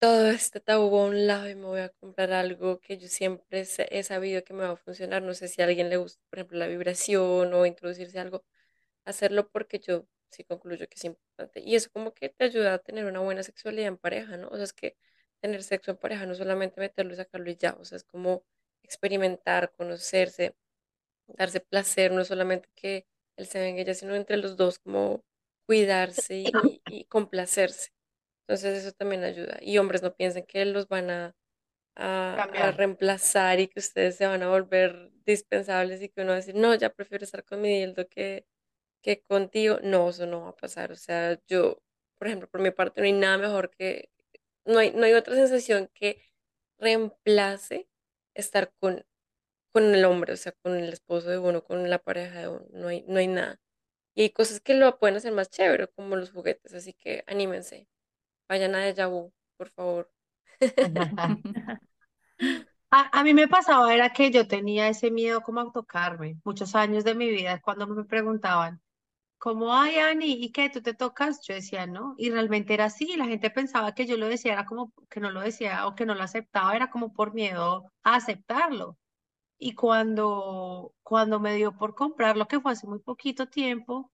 todo este tabú a un lado y me voy a comprar algo que yo siempre he sabido que me va a funcionar. No sé si a alguien le gusta, por ejemplo, la vibración o introducirse algo, hacerlo porque yo sí concluyo que es importante. Y eso como que te ayuda a tener una buena sexualidad en pareja, ¿no? O sea, es que tener sexo en pareja no solamente meterlo y sacarlo y ya, o sea, es como experimentar, conocerse, darse placer, no solamente que él se venga ella, sino entre los dos, como cuidarse y, y complacerse. Entonces eso también ayuda. Y hombres no piensen que los van a, a, reemplazar y que ustedes se van a volver dispensables y que uno va a decir, no, ya prefiero estar con mi dildo que, que contigo. No, eso no va a pasar. O sea, yo, por ejemplo, por mi parte, no hay nada mejor que, no hay, no hay otra sensación que reemplace estar con, con el hombre, o sea, con el esposo de uno, con la pareja de uno. No hay, no hay nada. Y hay cosas que lo pueden hacer más chévere, como los juguetes, así que anímense. Vayan a Deja Vu, por favor. A, a mí me pasaba era que yo tenía ese miedo como a tocarme. Muchos años de mi vida, cuando me preguntaban, como, ay, Ani, ¿y qué? ¿Tú te tocas? Yo decía, no. Y realmente era así. La gente pensaba que yo lo decía, era como que no lo decía o que no lo aceptaba, era como por miedo a aceptarlo. Y cuando, cuando me dio por comprarlo, que fue hace muy poquito tiempo,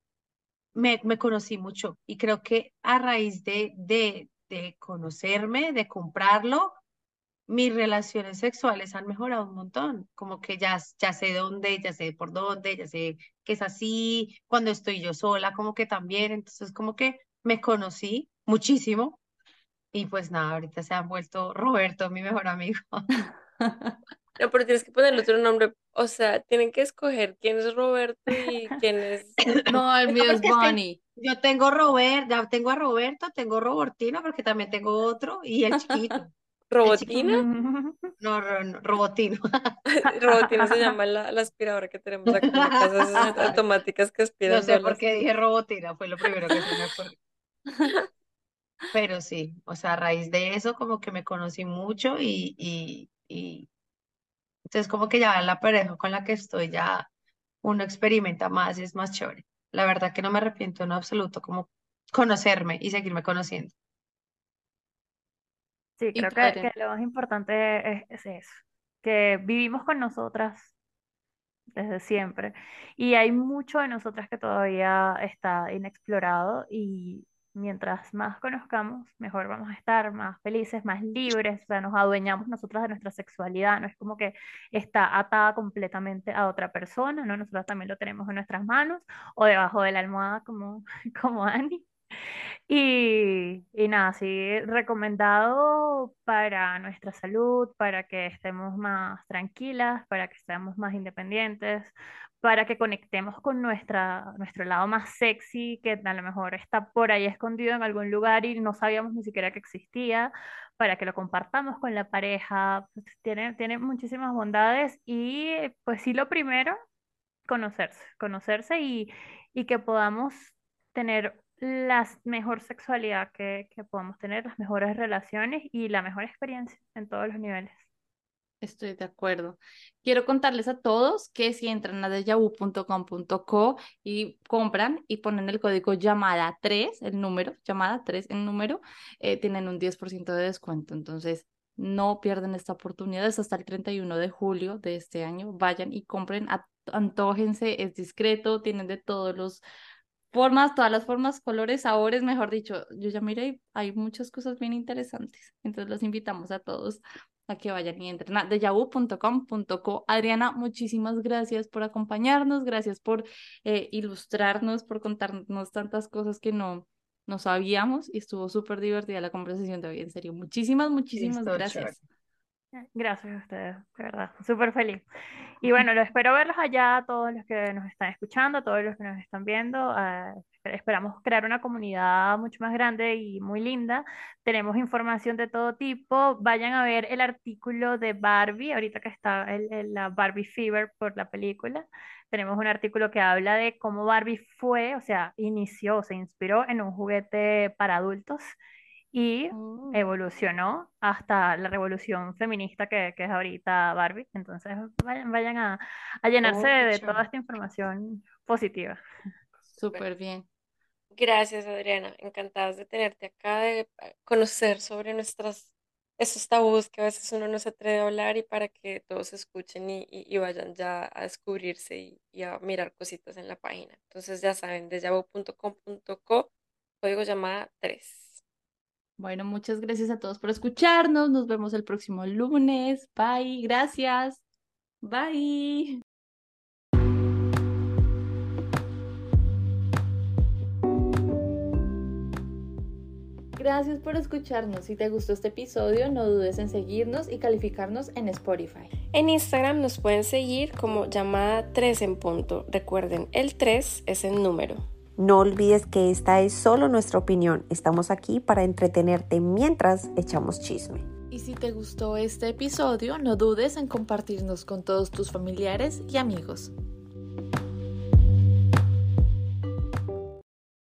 me, me conocí mucho. Y creo que a raíz de, de, de conocerme, de comprarlo, mis relaciones sexuales han mejorado un montón, como que ya, ya sé dónde, ya sé por dónde, ya sé que es así, cuando estoy yo sola, como que también, entonces como que me conocí muchísimo y pues nada, ahorita se ha vuelto Roberto, mi mejor amigo. No, pero tienes que ponerle otro nombre. O sea, tienen que escoger quién es Roberto y quién es. No, el mío No, es Bonnie. yo tengo Robert, ya tengo a Roberto, tengo Robertino, porque también tengo otro, y el chiquito. ¿Robotina? no, ro- no, Robotino. Robotina se llama la, la aspiradora que tenemos acá en automáticas que No aspiran sé por qué dije Robotina, fue lo primero que se me ocurrió. Pero sí, o sea, a raíz de eso como que me conocí mucho y, y, y entonces como que ya la pareja con la que estoy ya uno experimenta más y es más chévere. La verdad que no me arrepiento en absoluto como conocerme y seguirme conociendo. Sí, ¿Y creo que, que lo más importante es, es eso, que vivimos con nosotras desde siempre y hay mucho de nosotras que todavía está inexplorado y mientras más conozcamos, mejor vamos a estar, más felices, más libres, o sea, nos adueñamos nosotras de nuestra sexualidad, no es como que está atada completamente a otra persona, ¿no? Nosotras también lo tenemos en nuestras manos o debajo de la almohada como, como Annie. Y, y nada, sí, recomendado para nuestra salud, para que estemos más tranquilas, para que seamos más independientes, para que conectemos con nuestra, nuestro lado más sexy, que a lo mejor está por ahí escondido en algún lugar y no sabíamos ni siquiera que existía, para que lo compartamos con la pareja. Pues, tiene, tiene muchísimas bondades y pues sí, lo primero conocerse, conocerse y, y que podamos tener la mejor sexualidad que, que podamos tener, las mejores relaciones y la mejor experiencia en todos los niveles. Estoy de acuerdo. Quiero contarles a todos que si entran a dejavu.com.co y compran y ponen el código llamada 3, el número, llamada 3, el número, eh, tienen un 10% de descuento. Entonces, no pierden esta oportunidad. Es hasta el 31 de julio de este año. Vayan y compren, antójense, es discreto, tienen de todos los formas, todas las formas, colores, sabores, mejor dicho. Yo ya miré, hay muchas cosas bien interesantes. Entonces, los invitamos a todos a que vayan y entren a dejavu.com.co. Adriana, muchísimas gracias por acompañarnos, gracias por eh, ilustrarnos, por contarnos tantas cosas que no, no sabíamos y estuvo súper divertida la conversación de hoy, en serio. Muchísimas, muchísimas gracias. Gracias a ustedes, de verdad, súper feliz. Y bueno, lo espero verlos allá, a todos los que nos están escuchando, a todos los que nos están viendo. ah, esper- esperamos crear una comunidad mucho más grande y muy linda. Tenemos información de todo tipo. Vayan a ver el artículo de Barbie, ahorita que está el, el- la Barbie Fever por la película. Tenemos un artículo que habla de cómo Barbie fue, o sea, inició, se inspiró en un juguete para adultos y Oh. evolucionó hasta la revolución feminista que, que es ahorita Barbie. Entonces, vayan, vayan a, a llenarse Oh, de, toda esta información positiva. Súper bien. Gracias, Adriana. Encantadas de tenerte acá, de eh, conocer sobre nuestras, esos tabús que a veces uno no se atreve a hablar y para que todos escuchen y, y- y vayan ya a descubrirse y, y a mirar cositas en la página. Entonces ya saben, dejavu.com.co, código llamada 3. Bueno, muchas gracias a todos por escucharnos. Nos vemos el próximo lunes. Bye. Gracias. Bye. Gracias por escucharnos. Si te gustó este episodio, no dudes en seguirnos y calificarnos en Spotify. En Instagram nos pueden seguir como llamada 3 en punto. Recuerden, el 3 es el número. No olvides que esta es solo nuestra opinión. Estamos aquí para entretenerte mientras echamos chisme. Y si te gustó este episodio, no dudes en compartirnos con todos tus familiares y amigos.